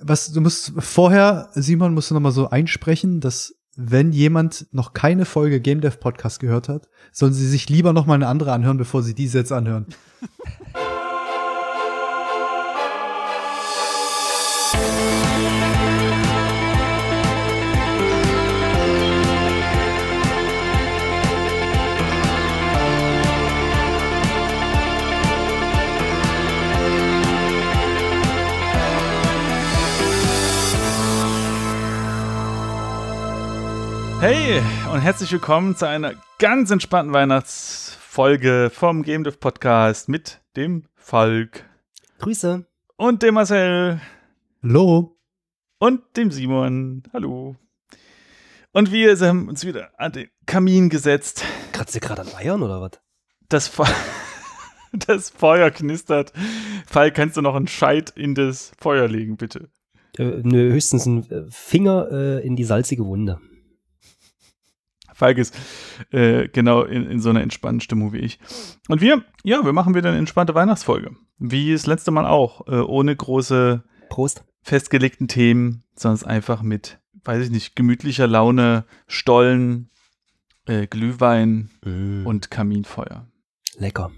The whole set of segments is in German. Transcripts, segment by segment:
Was, du musst vorher, Simon, musst du noch mal so einsprechen, dass wenn jemand noch keine Folge Game Dev Podcast gehört hat, sollen sie sich lieber noch mal eine andere anhören, bevor sie diese jetzt anhören. Hey und herzlich willkommen zu einer ganz entspannten Weihnachtsfolge vom Game Dev Podcast mit dem Falk Grüße. und dem Marcel Hallo. und dem Simon. Hallo. Und wir haben uns wieder an den Kamin gesetzt. Kratzt ihr gerade an Eiern oder was? Das, Fe das Feuer knistert. Falk, kannst du noch einen Scheit in das Feuer legen, bitte? Äh, nö, höchstens ein äh, Finger äh, in die salzige Wunde. Falk ist äh, genau in, in so einer entspannten Stimmung wie ich. Und wir, ja, wir machen wieder eine entspannte Weihnachtsfolge. Wie das letzte Mal auch. Äh, ohne große Prost. festgelegten Themen, sondern einfach mit, weiß ich nicht, gemütlicher Laune, Stollen, äh, Glühwein Mm, und Kaminfeuer. lecker.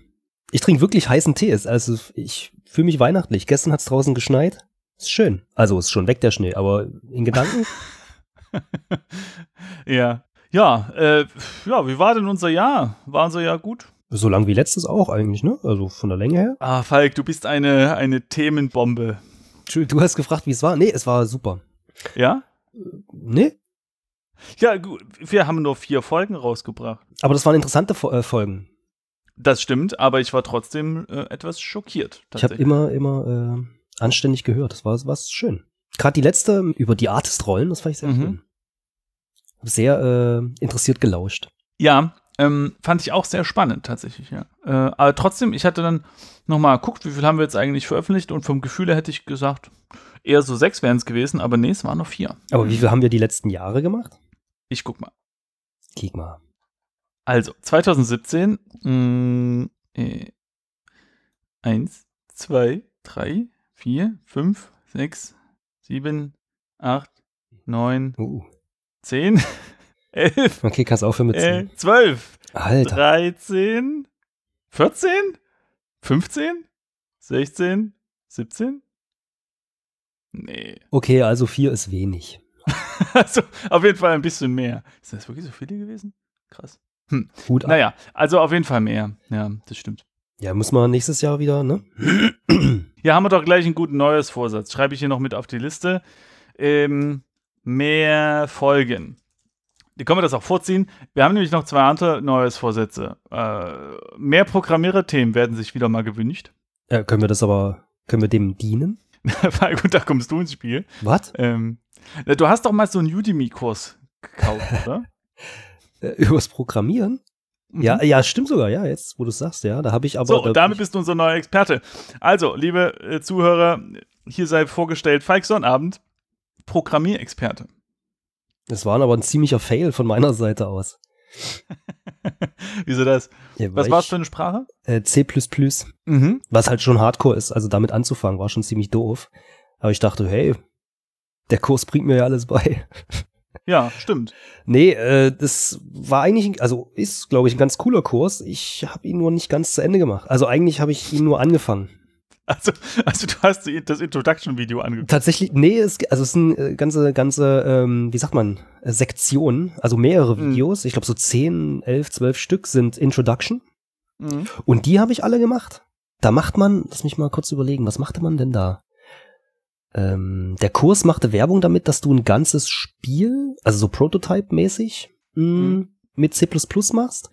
Ich trinke wirklich heißen Tee. Also ich fühle mich weihnachtlich. Gestern hat es draußen geschneit. Ist schön. Also ist schon weg der Schnee, aber in Gedanken. ja. Ja, äh, ja, wie war denn unser Jahr? War unser Jahr gut? so lang wie letztes auch eigentlich, ne? Also von der Länge her. Ah, Falk, du bist eine, eine Themenbombe. Du hast gefragt, wie es war. Nee, es war super. Ja? Nee? Ja, gut. Wir haben nur vier Folgen rausgebracht. Aber das waren interessante äh, Folgen. Das stimmt, aber ich war trotzdem äh, etwas schockiert. Ich habe immer, immer äh, anständig gehört. Das war was schön. Gerade die letzte über die Artist-Rollen, das fand ich sehr Mhm. schön. Sehr äh, interessiert gelauscht. Ja, ähm, fand ich auch sehr spannend tatsächlich, ja. Äh, aber trotzdem, ich hatte dann nochmal geguckt, wie viel haben wir jetzt eigentlich veröffentlicht und vom Gefühl her hätte ich gesagt, eher so sechs wären es gewesen, aber nee, es waren noch vier. Aber wie viel haben wir die letzten Jahre gemacht? Ich guck mal. Kick mal. Also, 2017, mh, äh, eins, zwei, drei, vier, fünf, sechs, sieben, acht, neun, Uh. Zehn, elf, Okay, kannst aufhören mit äh, 10. zwölf. Alter. 13, 14, 15, 16, 17? Nee. Okay, also vier ist wenig. Also auf jeden Fall ein bisschen mehr. Ist das wirklich so viele gewesen? Krass. Gut ab. Naja, also auf jeden Fall mehr. Ja, das stimmt. Ja, muss man nächstes Jahr wieder, ne? Hier haben wir doch gleich einen guten neues Vorsatz. Schreibe ich hier noch mit auf die Liste. Ähm, mehr Folgen. Die können wir das auch vorziehen. Wir haben nämlich noch zwei andere neues Vorsätze. Äh, mehr Programmiererthemen werden sich wieder mal gewünscht. Ja, können wir das aber, können wir dem dienen? Weil gut, da kommst du ins Spiel. Was? Ähm, du hast doch mal so einen Udemy-Kurs gekauft, oder? Äh, übers Programmieren? Mhm. Ja, ja, stimmt sogar, ja, jetzt, wo du es sagst, ja. Da habe ich aber. So, und damit bist du unser neuer Experte. Also, liebe äh, Zuhörer, hier sei vorgestellt Falk Sonnabend, Programmierexperte. Das war aber ein ziemlicher Fail von meiner Seite aus. Wieso das? Ja, Was war es für eine Sprache? Äh, C++, Mhm. was halt schon Hardcore ist, also damit anzufangen, war schon ziemlich doof. Aber ich dachte, hey, der Kurs bringt mir ja alles bei. Ja, stimmt. Nee, äh, das war eigentlich, also ist, glaube ich, ein ganz cooler Kurs. Ich habe ihn nur nicht ganz zu Ende gemacht. Also eigentlich habe ich ihn nur angefangen. Also, also du hast die- das Introduction-Video angeguckt. Tatsächlich, nee, es, also es sind äh, ganze, ganze, ähm, wie sagt man, äh, Sektionen, also mehrere Mhm. Videos. Ich glaube so 10, 11, 12 Stück sind Introduction. Mhm. Und die habe ich alle gemacht. Da macht man, lass mich mal kurz überlegen, was machte man denn da? Ähm, der Kurs machte Werbung damit, dass du ein ganzes Spiel, also so Prototype-mäßig, mh, Mhm. mit C++ machst.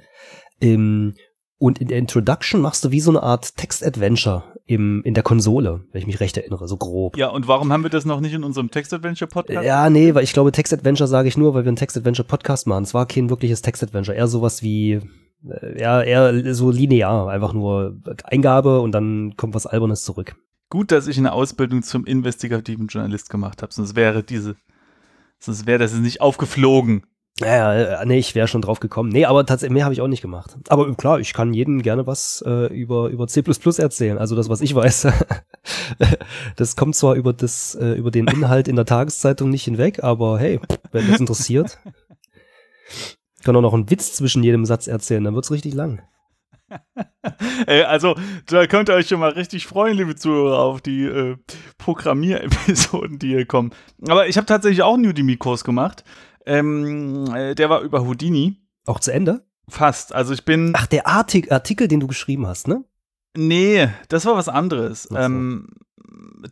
Ähm, und in der Introduction machst du wie so eine Art Text-Adventure im, in der Konsole, wenn ich mich recht erinnere, so grob. Ja, und warum haben wir das noch nicht in unserem Text-Adventure-Podcast? Ja, nee, weil ich glaube, Text-Adventure sage ich nur, weil wir einen Text-Adventure-Podcast machen. Es war kein wirkliches Text-Adventure, eher sowas wie, äh, ja, eher so linear, einfach nur Eingabe und dann kommt was Albernes zurück. Gut, dass ich eine Ausbildung zum investigativen Journalist gemacht habe, sonst wäre diese, sonst wäre das nicht aufgeflogen. Ja, äh, nee, ich wäre schon drauf gekommen. Nee, aber tatsächlich mehr habe ich auch nicht gemacht. Aber klar, ich kann jedem gerne was äh, über über C++ erzählen, also das was ich weiß. das kommt zwar über das äh, über den Inhalt in der Tageszeitung nicht hinweg, aber hey, wenn das interessiert, kann auch noch einen Witz zwischen jedem Satz erzählen, dann wird's richtig lang. Ey, also, da könnt ihr euch schon mal richtig freuen, liebe Zuhörer, auf die äh, Programmierepisoden, die hier kommen. Aber ich habe tatsächlich auch einen Udemy-Kurs gemacht. Ähm, äh, der war über Houdini. Auch zu Ende? Fast. Also ich bin. Ach, der Artik Artikel, den du geschrieben hast, ne? Nee, das war was anderes. so. Ähm,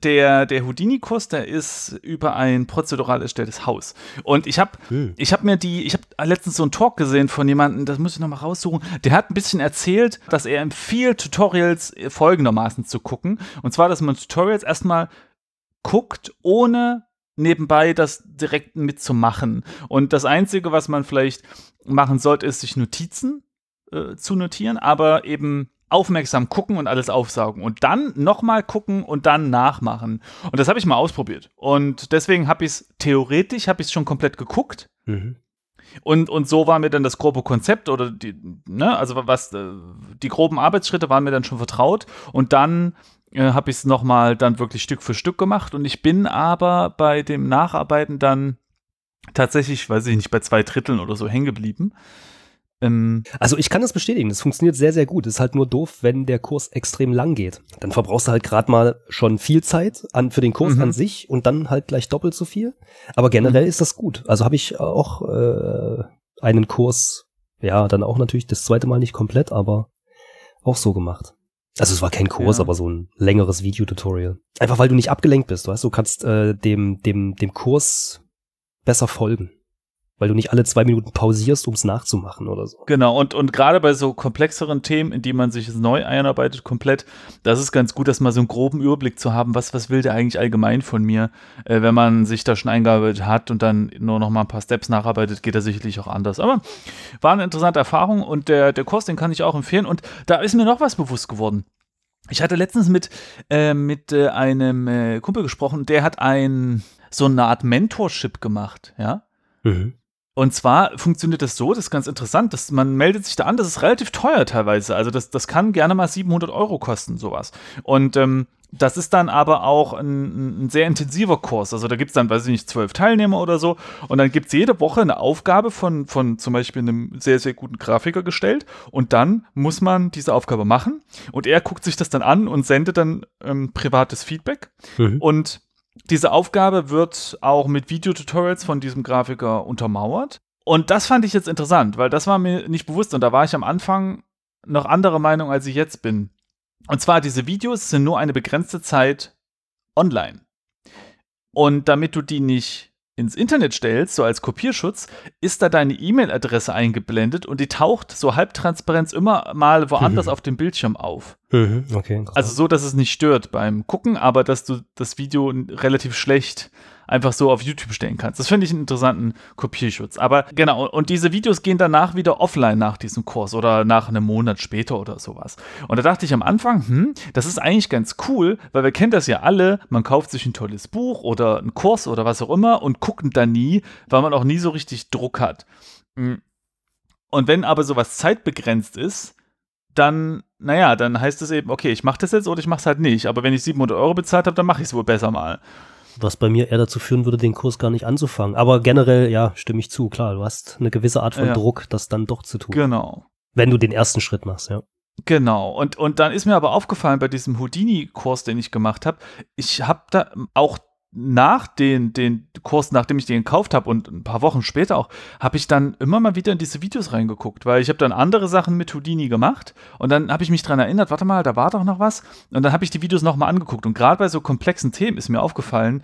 der der Houdini-Kurs, der ist über ein prozedural erstelltes Haus. Und ich habe Hm. ich habe mir die, ich habe letztens so einen Talk gesehen von jemandem, das muss ich nochmal raussuchen. Der hat ein bisschen erzählt, dass er empfiehlt, Tutorials folgendermaßen zu gucken. Und zwar, dass man Tutorials erstmal guckt, ohne nebenbei das direkt mitzumachen. Und das Einzige, was man vielleicht machen sollte, ist sich Notizen äh, zu notieren, aber eben aufmerksam gucken und alles aufsaugen und dann nochmal gucken und dann nachmachen. Und das habe ich mal ausprobiert. Und deswegen habe ich es theoretisch, habe ich es schon komplett geguckt. Mhm. Und, und so war mir dann das grobe Konzept oder die, ne, also was, äh, die groben Arbeitsschritte waren mir dann schon vertraut. Und dann äh, habe ich es nochmal dann wirklich Stück für Stück gemacht. Und ich bin aber bei dem Nacharbeiten dann tatsächlich, weiß ich nicht, bei zwei Dritteln oder so hängen geblieben. Ähm, Also ich kann das bestätigen, das funktioniert sehr, sehr gut. Es ist halt nur doof, wenn der Kurs extrem lang geht. Dann verbrauchst du halt gerade mal schon viel Zeit an, für den Kurs Mhm. an sich und dann halt gleich doppelt so viel. Aber generell ist das gut. Also habe ich auch äh, einen Kurs, ja, dann auch natürlich das zweite Mal nicht komplett, aber auch so gemacht. Also es war kein Kurs, Ja. aber so ein längeres Videotutorial. Einfach weil du nicht abgelenkt bist, weißt du, du kannst äh, dem, dem, dem Kurs besser folgen. Weil du nicht alle zwei Minuten pausierst, um es nachzumachen oder so. Genau, und, und gerade bei so komplexeren Themen, in die man sich neu einarbeitet, komplett, das ist ganz gut, dass mal so einen groben Überblick zu haben, was, was will der eigentlich allgemein von mir. Äh, wenn man sich da schon eingearbeitet hat und dann nur noch mal ein paar Steps nacharbeitet, geht das sicherlich auch anders. Aber war eine interessante Erfahrung und der, der Kurs, den kann ich auch empfehlen. Und da ist mir noch was bewusst geworden. Ich hatte letztens mit, äh, mit äh, einem äh, Kumpel gesprochen, der hat ein, so eine Art Mentorship gemacht, ja. Mhm. Und zwar funktioniert das so, das ist ganz interessant, dass man meldet sich da an, das ist relativ teuer teilweise. Also das, das kann gerne mal 700 Euro kosten, sowas. Und ähm, das ist dann aber auch ein, ein sehr intensiver Kurs. Also da gibt es dann, weiß ich nicht, zwölf Teilnehmer oder so. Und dann gibt es jede Woche eine Aufgabe von, von zum Beispiel einem sehr, sehr guten Grafiker gestellt. Und dann muss man diese Aufgabe machen. Und er guckt sich das dann an und sendet dann ähm, privates Feedback. Mhm. Und diese Aufgabe wird auch mit Videotutorials von diesem Grafiker untermauert. Und das fand ich jetzt interessant, weil das war mir nicht bewusst und da war ich am Anfang noch anderer Meinung, als ich jetzt bin. Und zwar, diese Videos sind nur eine begrenzte Zeit online. Und damit du die nicht ins Internet stellst, so als Kopierschutz, ist da deine E-Mail-Adresse eingeblendet und die taucht so halbtransparenz immer mal woanders Mhm. auf dem Bildschirm auf. Mhm. Okay. Also so, dass es nicht stört beim Gucken, aber dass du das Video relativ schlecht einfach so auf YouTube stellen kannst. Das finde ich einen interessanten Kopierschutz. Aber genau, und diese Videos gehen danach wieder offline nach diesem Kurs oder nach einem Monat später oder sowas. Und da dachte ich am Anfang, hm, das ist eigentlich ganz cool, weil wir kennen das ja alle, man kauft sich ein tolles Buch oder einen Kurs oder was auch immer und guckt da nie, weil man auch nie so richtig Druck hat. Hm. Und wenn aber sowas zeitbegrenzt ist, dann, naja, dann heißt es eben, okay, ich mache das jetzt oder ich mache es halt nicht. Aber wenn ich 700 Euro bezahlt habe, dann mache ich es wohl besser mal. Was bei mir eher dazu führen würde, den Kurs gar nicht anzufangen. Aber generell, ja, stimme ich zu. Klar, du hast eine gewisse Art von Ja. Druck, das dann doch zu tun. Genau. Wenn du den ersten Schritt machst, ja. Genau. Und, und dann ist mir aber aufgefallen bei diesem Houdini-Kurs, den ich gemacht habe, ich habe da auch nach den, den Kurs, nachdem ich den gekauft habe und ein paar Wochen später auch, habe ich dann immer mal wieder in diese Videos reingeguckt, weil ich habe dann andere Sachen mit Houdini gemacht und dann habe ich mich dran erinnert, warte mal, da war doch noch was und dann habe ich die Videos nochmal angeguckt und gerade bei so komplexen Themen ist mir aufgefallen,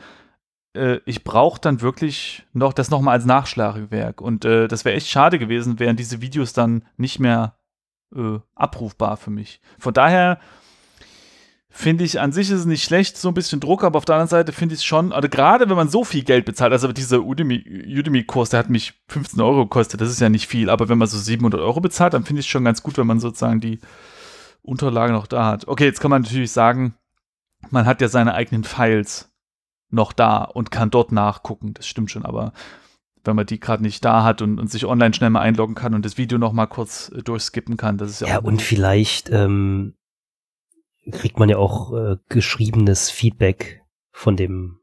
äh, ich brauche dann wirklich noch das nochmal als Nachschlagewerk und äh, das wäre echt schade gewesen, wären diese Videos dann nicht mehr äh, abrufbar für mich. Von daher finde ich an sich ist es nicht schlecht, so ein bisschen Druck, aber auf der anderen Seite finde ich es schon, also gerade wenn man so viel Geld bezahlt, also dieser Udemy- Udemy-Kurs, der hat mich 15 Euro gekostet, das ist ja nicht viel, aber wenn man so 700 Euro bezahlt, dann finde ich es schon ganz gut, wenn man sozusagen die Unterlage noch da hat. Okay, jetzt kann man natürlich sagen, man hat ja seine eigenen Files noch da und kann dort nachgucken, das stimmt schon, aber wenn man die gerade nicht da hat und, und sich online schnell mal einloggen kann und das Video noch mal kurz äh, durchskippen kann. Das ist ja, Ja, auch und vielleicht ähm, kriegt man ja auch äh, geschriebenes Feedback von dem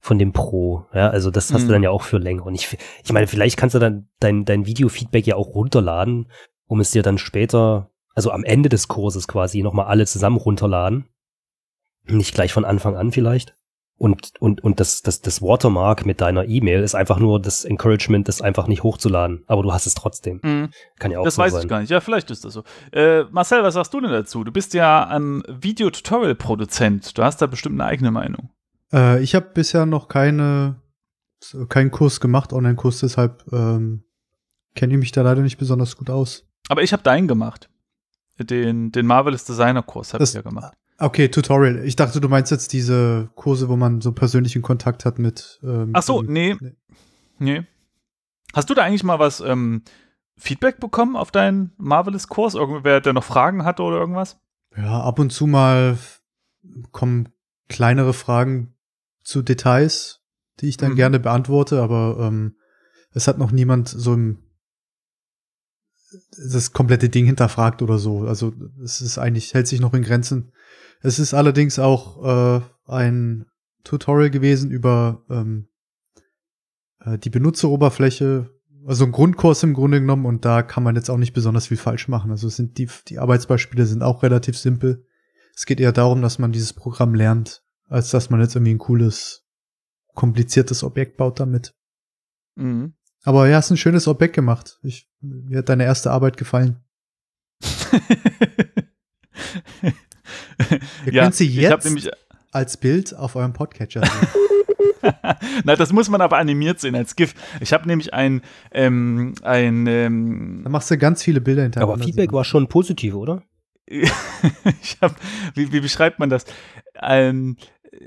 von dem Pro. Ja, also das hast Mhm. du dann ja auch für länger. Und ich, ich meine, vielleicht kannst du dann dein, dein Video-Feedback ja auch runterladen, um es dir dann später, also am Ende des Kurses quasi, nochmal alle zusammen runterladen. Nicht gleich von Anfang an vielleicht. Und, und, und das, das, das Watermark mit deiner E-Mail ist einfach nur das Encouragement, das einfach nicht hochzuladen. Aber du hast es trotzdem. Mhm. Kann ja auch Das so weiß sein. ich gar nicht. Ja, vielleicht ist das so. Äh, Marcel, was sagst du denn dazu? Du bist ja ein Videotutorial-Produzent. Du hast da bestimmt eine eigene Meinung. Äh, ich habe bisher noch keine, keinen Kurs gemacht, Online-Kurs, deshalb ähm, kenne ich mich da leider nicht besonders gut aus. Aber ich habe deinen gemacht. Den, den Marvelous Designer Kurs habe ich Das- ja gemacht. Okay, Tutorial. Ich dachte, du meinst jetzt diese Kurse, wo man so persönlichen Kontakt hat mit. Ähm, Ach so, nee. Nee. Hast du da eigentlich mal was ähm, Feedback bekommen auf deinen Marvelous-Kurs? Irgendwer, der noch Fragen hatte oder irgendwas? Ja, ab und zu mal kommen kleinere Fragen zu Details, die ich dann Mhm. gerne beantworte, aber ähm, es hat noch niemand so im das komplette Ding hinterfragt oder so. Also es ist eigentlich, hält sich noch in Grenzen. Es ist allerdings auch äh, ein Tutorial gewesen über ähm, äh, die Benutzeroberfläche, also ein Grundkurs im Grunde genommen und da kann man jetzt auch nicht besonders viel falsch machen. Also es sind die, die Arbeitsbeispiele sind auch relativ simpel. Es geht eher darum, dass man dieses Programm lernt, als dass man jetzt irgendwie ein cooles, kompliziertes Objekt baut damit. Mhm. Aber ja, ist ein schönes Objekt gemacht. Ich, mir hat deine erste Arbeit gefallen. Ihr ja, könnt sie ich habe jetzt nämlich als Bild auf eurem Podcatcher sehen. Na, das muss man aber animiert sehen als GIF. Ich habe nämlich ein, ähm, ein, ähm, Da machst du ganz viele Bilder hintereinander. Aber Feedback war schon positiv, oder? ich habe, wie, wie beschreibt man das? Ein,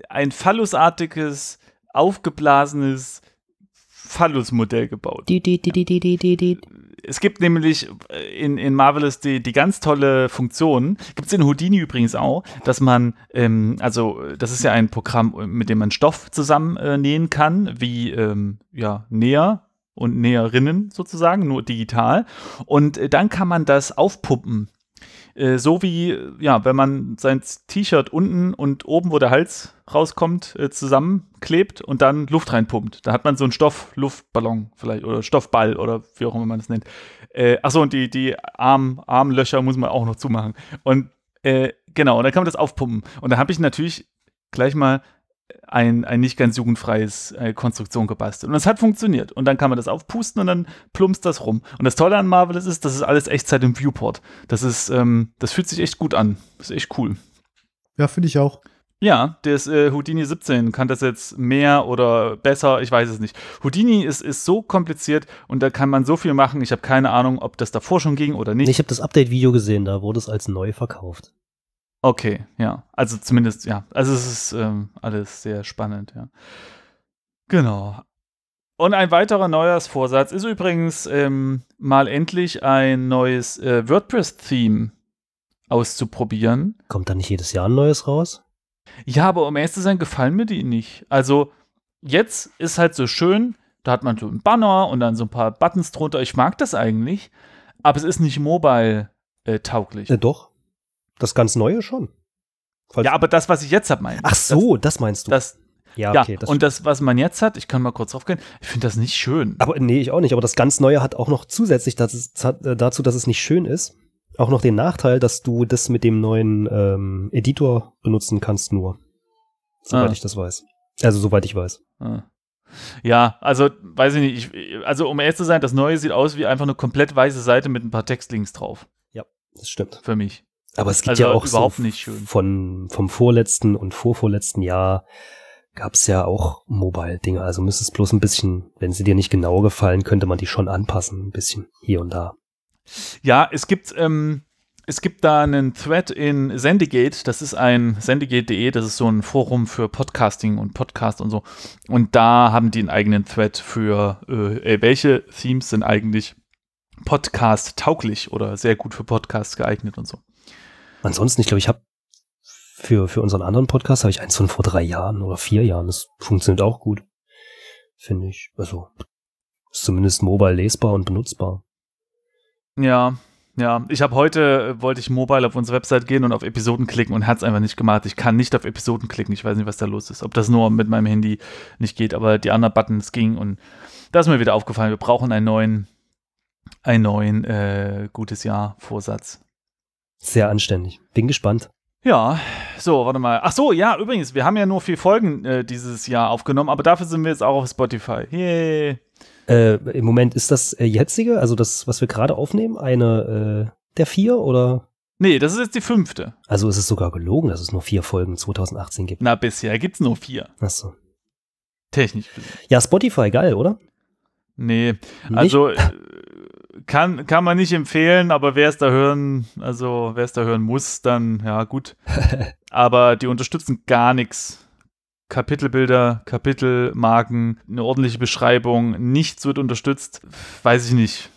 ein phallusartiges, aufgeblasenes Phallusmodell gebaut. Die, die, die, die, die, die, die, die. Es gibt nämlich in, in Marvelous die, die ganz tolle Funktion, gibt es in Houdini übrigens auch, dass man, ähm, also das ist ja ein Programm, mit dem man Stoff zusammen äh, nähen kann, wie ähm, ja, Näher und Näherinnen sozusagen, nur digital. Und äh, dann kann man das aufpuppen. Äh, so wie, ja, wenn man sein T-Shirt unten und oben, wo der Hals rauskommt, äh, zusammenklebt und dann Luft reinpumpt. Da hat man so einen Stoff-Luftballon vielleicht oder Stoffball oder wie auch immer man das nennt. Äh, achso, und die, die Arm, Armlöcher muss man auch noch zumachen. Und äh, genau, und dann kann man das aufpumpen. Und da habe ich natürlich gleich mal ein, ein nicht ganz jugendfreies äh, Konstruktion gebastelt. Und das hat funktioniert. Und dann kann man das aufpusten und dann plumpst das rum. Und das Tolle an Marvelous ist, das ist alles Echtzeit im Viewport. Das ist, ähm, das fühlt sich echt gut an. Das ist echt cool. Ja, finde ich auch. Ja, das äh, Houdini 17 kann das jetzt mehr oder besser, ich weiß es nicht. Houdini ist, ist so kompliziert und da kann man so viel machen. Ich habe keine Ahnung, ob das davor schon ging oder nicht. Ich habe das Update-Video gesehen, da wurde es als neu verkauft. Okay, ja. Also zumindest, ja. Also es ist ähm, alles sehr spannend, ja. Genau. Und ein weiterer Neujahrsvorsatz ist übrigens ähm, mal endlich ein neues äh, WordPress-Theme auszuprobieren. Kommt da nicht jedes Jahr ein neues raus? Ja, aber um ehrlich zu sein, gefallen mir die nicht. Also jetzt ist halt so schön, da hat man so einen Banner und dann so ein paar Buttons drunter. Ich mag das eigentlich, aber es ist nicht mobile-tauglich. Äh, doch. Das ganz Neue schon. Falls- ja, aber das, was ich jetzt habe, meine ich. Ach so, das, meinst du. Das, ja, ja, okay. Das und das, was man jetzt hat, ich kann mal kurz draufgehen, ich finde das nicht schön. aber nee, ich auch nicht. Aber das ganz Neue hat auch noch zusätzlich hat, äh, dazu, dass es nicht schön ist, auch noch den Nachteil, dass du das mit dem neuen ähm, Editor benutzen kannst nur. Soweit Ah. ich das weiß. Also soweit ich weiß. Ah. Ja, also weiß ich nicht. Ich, also um ehrlich zu sein, das Neue sieht aus wie einfach eine komplett weiße Seite mit ein paar Textlinks drauf. Das stimmt. Für mich. Aber es gibt Also ja auch überhaupt so nicht schön. von vom vorletzten und vorvorletzten Jahr gab es ja auch Mobile-Dinge. Also müsste es bloß ein bisschen, wenn sie dir nicht genau gefallen, könnte man die schon anpassen, ein bisschen hier und da. Ja, es gibt, ähm, es gibt da einen Thread in Sendegate, das ist ein sendegate.de, das ist so ein Forum für Podcasting und Podcast und so. Und da haben die einen eigenen Thread für, äh, äh, welche Themes sind eigentlich Podcast tauglich oder sehr gut für Podcasts geeignet und so. Ansonsten, ich glaube, ich habe für, für unseren anderen Podcast habe ich eins von vor drei Jahren oder vier Jahren. Das funktioniert auch gut. Finde ich. Also, Ist zumindest mobile lesbar und benutzbar. Ja, ja. Ich habe heute, äh, wollte ich mobile auf unsere Website gehen und auf Episoden klicken und hat es einfach nicht gemacht. Ich kann nicht auf Episoden klicken. Ich weiß nicht, was da los ist. Ob das nur mit meinem Handy nicht geht, aber die anderen Buttons ging und da ist mir wieder aufgefallen, wir brauchen einen neuen, einen neuen äh, gutes Jahr Vorsatz. Sehr anständig. Bin gespannt. Ja, so, warte mal. Ach so, ja, übrigens, wir haben ja nur vier Folgen äh, dieses Jahr aufgenommen, aber dafür sind wir jetzt auch auf Spotify. Yay. Äh, Im Moment ist das äh, jetzige, also das, was wir gerade aufnehmen, eine äh, der vier oder? Nee, das ist jetzt die fünfte. Also ist es sogar gelogen, dass es nur vier Folgen 2018 gibt. Na, bisher gibt's nur vier. Ach so. Technisch. Ja, Spotify, geil, oder? Nee, also kann, kann man nicht empfehlen, aber wer es da hören, also wer es da hören muss, dann ja gut. aber die unterstützen gar nichts. Kapitelbilder, Kapitelmarken, eine ordentliche Beschreibung, nichts wird unterstützt. Weiß ich nicht.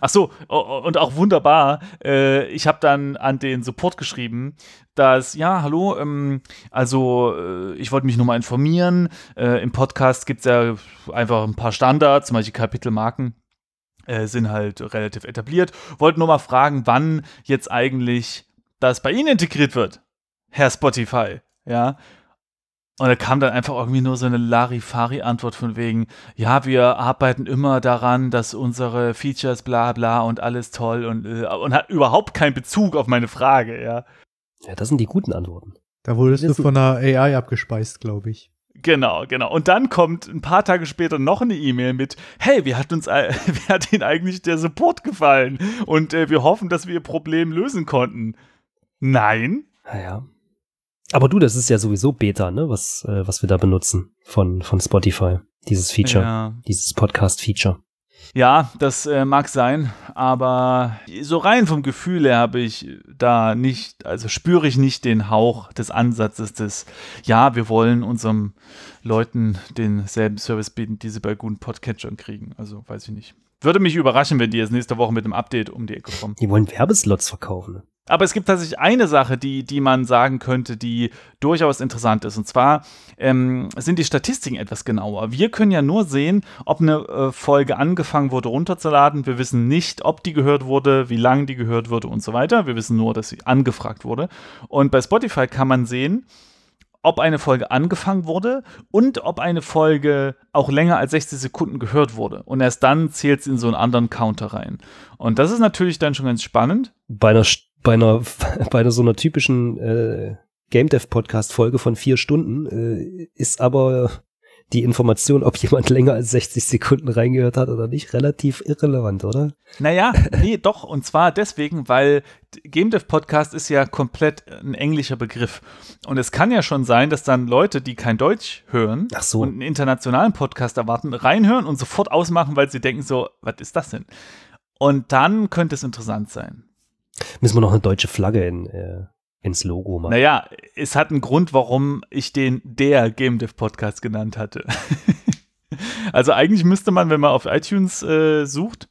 Ach so, und auch wunderbar. Äh, ich habe dann an den Support geschrieben, dass, ja, hallo, ähm, also äh, ich wollte mich nur mal informieren. Äh, Im Podcast gibt es ja einfach ein paar Standards, zum Beispiel Kapitelmarken äh, sind halt relativ etabliert. Wollte nur mal fragen, wann jetzt eigentlich das bei Ihnen integriert wird, Herr Spotify. Ja. Und da kam dann einfach irgendwie nur so eine Larifari-Antwort von wegen, ja, wir arbeiten immer daran, dass unsere Features bla bla und alles toll und, äh, und hat überhaupt keinen Bezug auf meine Frage, ja. Ja, das sind die guten Antworten. Da wurdest du von einer AI abgespeist, glaube ich. Genau, genau. Und dann kommt ein paar Tage später noch eine E-Mail mit, hey, wie hat uns, wie hat Ihnen eigentlich der Support gefallen? Und äh, wir hoffen, dass wir Ihr Problem lösen konnten. Nein? Naja. Aber du, das ist ja sowieso Beta, ne, was, äh, was wir da benutzen von, von Spotify. Dieses Feature, Ja, dieses Podcast-Feature. Ja das äh, mag sein, aber so rein vom Gefühl her habe ich da nicht, also spüre ich nicht den Hauch des Ansatzes des, ja, wir wollen unseren Leuten denselben Service bieten, die sie bei guten Podcatchern kriegen. Also weiß ich nicht. Würde mich überraschen, wenn die jetzt nächste Woche mit einem Update um die Ecke kommen. Die wollen Werbeslots verkaufen. Aber es gibt tatsächlich eine Sache, die, die man sagen könnte, die durchaus interessant ist. Und zwar ähm, sind die Statistiken etwas genauer. Wir können ja nur sehen, ob eine äh, Folge angefangen wurde runterzuladen. Wir wissen nicht, ob die gehört wurde, wie lange die gehört wurde und so weiter. Wir wissen nur, dass sie angefragt wurde. Und bei Spotify kann man sehen, ob eine Folge angefangen wurde und ob eine Folge auch länger als 60 Sekunden gehört wurde. Und erst dann zählt sie in so einen anderen Counter rein. Und das ist natürlich dann schon ganz spannend. Bei einer, St- bei einer, bei einer so einer typischen äh, Game Dev Podcast Folge von vier Stunden äh, ist aber die Information, ob jemand länger als 60 Sekunden reingehört hat oder nicht, relativ irrelevant, oder? Naja, nee, doch. Und zwar deswegen, weil Game Dev Podcast ist ja komplett ein englischer Begriff. Und es kann ja schon sein, dass dann Leute, die kein Deutsch hören Ach so. und einen internationalen Podcast erwarten, reinhören und sofort ausmachen, weil sie denken so, was ist das denn? Und dann könnte es interessant sein. Müssen wir noch eine deutsche Flagge in, äh, ins Logo machen. Naja, es hat einen Grund, warum ich den der Game Dev Podcast genannt hatte. also eigentlich müsste man, wenn man auf iTunes äh, sucht,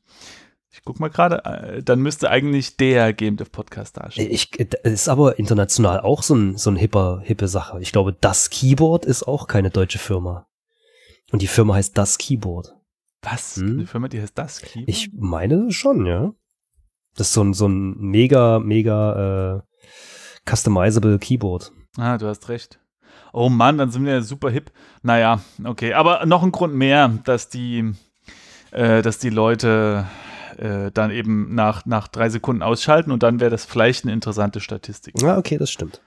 ich guck mal gerade, äh, dann müsste eigentlich der Game Dev Podcast dastehen. Ich, äh, das ist aber international auch so ein, so ein hipper, hippe Sache. Ich glaube, das Keyboard ist auch keine deutsche Firma. Und die Firma heißt das Keyboard. Was? Hm? Eine Firma, die heißt das Keyboard? Ich meine schon, ja. Das ist so ein, so ein mega, mega äh, customizable Keyboard. Ah, du hast recht. Oh Mann, dann sind wir ja super hip. Naja, okay. Aber noch ein Grund mehr, dass die, äh, dass die Leute äh, dann eben nach, nach drei Sekunden ausschalten und dann wäre das vielleicht eine interessante Statistik. Ja, okay, das stimmt.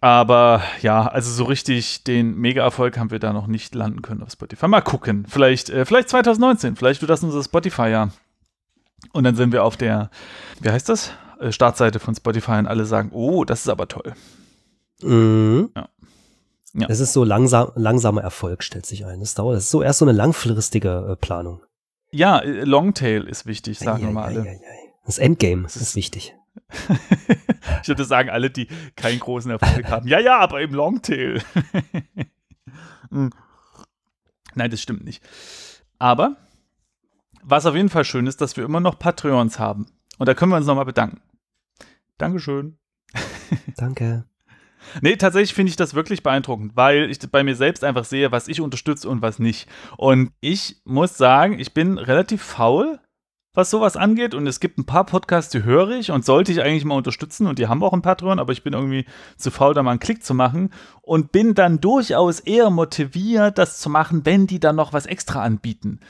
Aber ja, also so richtig den Mega-Erfolg haben wir da noch nicht landen können auf Spotify. Mal gucken. Vielleicht, äh, vielleicht 2019. Vielleicht wird das unser Spotify-Jahr. Und dann sind wir auf der, wie heißt das? Äh, Startseite von Spotify und alle sagen, oh, das ist aber toll. Mhm. Ja. Ja. Es ist so langsam, langsamer Erfolg, stellt sich ein. Das dauert. Das ist so erst so eine langfristige äh, Planung. Ja, Longtail ist wichtig, sagen wir mal alle. Das Endgame Das ist, ist- wichtig. Ich würde sagen, alle, die keinen großen Erfolg haben. Ja, ja, aber im Longtail. Hm. Nein, das stimmt nicht. Aber was auf jeden Fall schön ist, dass wir immer noch Patreons haben. Und da können wir uns nochmal bedanken. Dankeschön. Danke. Nee, tatsächlich finde ich das wirklich beeindruckend, weil ich bei mir selbst einfach sehe, was ich unterstütze und was nicht. Und ich muss sagen, ich bin relativ faul, was sowas angeht. Und es gibt ein paar Podcasts, die höre ich und sollte ich eigentlich mal unterstützen. Und die haben auch ein Patreon, aber ich bin irgendwie zu faul, da mal einen Klick zu machen. Und bin dann durchaus eher motiviert, das zu machen, wenn die dann noch was extra anbieten.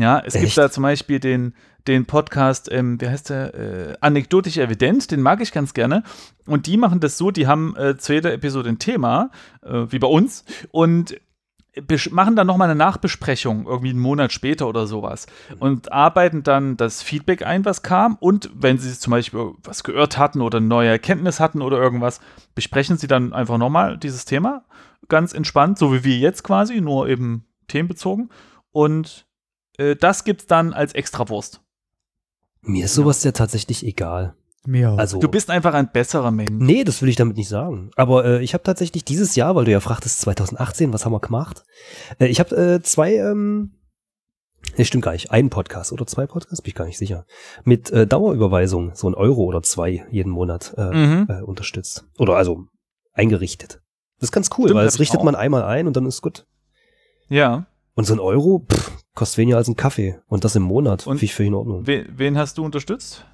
Ja, es Echt? gibt da zum Beispiel den, den Podcast, ähm, wie heißt der, äh, Anekdotisch Evident, den mag ich ganz gerne. Und die machen das so, die haben äh, zu jeder Episode ein Thema, äh, wie bei uns, und machen dann nochmal eine Nachbesprechung, irgendwie einen Monat später oder sowas. Und arbeiten dann das Feedback ein, was kam. Und wenn sie zum Beispiel was gehört hatten oder eine neue Erkenntnis hatten oder irgendwas, besprechen sie dann einfach nochmal dieses Thema. Ganz entspannt, so wie wir jetzt quasi, nur eben themenbezogen. Und äh, das gibt's dann als Extrawurst. Mir ist sowas ja tatsächlich egal. Mir auch. Also, du bist einfach ein besserer Mensch. Nee, das will ich damit nicht sagen. Aber äh, ich habe tatsächlich dieses Jahr, weil du ja fragtest 2018, was haben wir gemacht? Äh, ich habe äh, zwei, ähm, nee, stimmt gar nicht, einen Podcast oder zwei Podcasts, bin ich gar nicht sicher, mit äh, Dauerüberweisung, so ein Euro oder zwei jeden Monat äh, mhm. äh, unterstützt. Oder also eingerichtet. Das ist ganz cool, stimmt, weil das richtet man einmal ein und dann ist gut. Ja. Und so ein Euro pff, kostet weniger als ein Kaffee. Und das im Monat. Finde ich völlig in Ordnung. Wen, wen hast du unterstützt?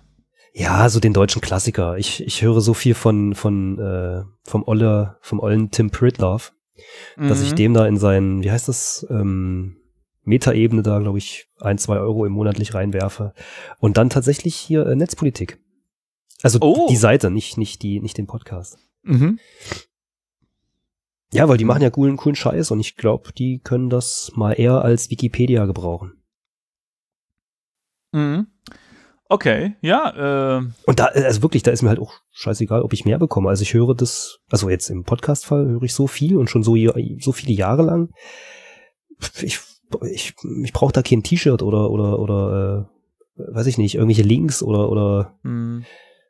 Ja, so den deutschen Klassiker. Ich, ich höre so viel von, von äh, vom Olle, vom ollen Tim Pritlove, mhm. dass ich mhm. dem da in seinen, wie heißt das, ähm, Metaebene da, glaube ich, ein, zwei Euro im monatlich reinwerfe. Und dann tatsächlich hier äh, Netzpolitik. Also oh. die Seite, nicht, nicht die, nicht den Podcast. Mhm. Ja, weil die machen ja coolen, coolen Scheiß und ich glaube, die können das mal eher als Wikipedia gebrauchen. Mhm. Okay, ja. Äh. Und da, also wirklich, da ist mir halt auch scheißegal, ob ich mehr bekomme. Also ich höre das, also jetzt im Podcast-Fall höre ich so viel und schon so, so viele Jahre lang. Ich, ich, ich brauche da kein T-Shirt oder, oder, oder, äh, weiß ich nicht, irgendwelche Links oder, oder, hm.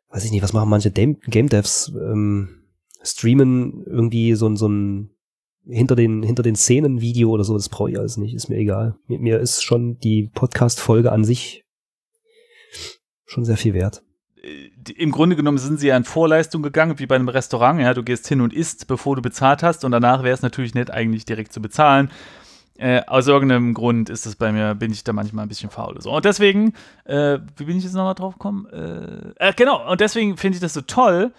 weiß ich nicht, was machen manche Game Devs, ähm, streamen irgendwie so, so ein hinter den, hinter den Szenen Video oder so, das brauche ich alles nicht, ist mir egal. Mir, mir ist schon die Podcast-Folge an sich schon sehr viel wert. Äh, Im Grunde genommen sind sie ja in Vorleistung gegangen, wie bei einem Restaurant. Ja, du gehst hin und isst, bevor du bezahlt hast, und danach wäre es natürlich nett, eigentlich direkt zu bezahlen. Äh, aus irgendeinem Grund ist es bei mir, bin ich da manchmal ein bisschen faul. So. Und deswegen, äh, wie bin ich jetzt nochmal drauf gekommen? Äh, äh, genau, und deswegen finde ich das so toll,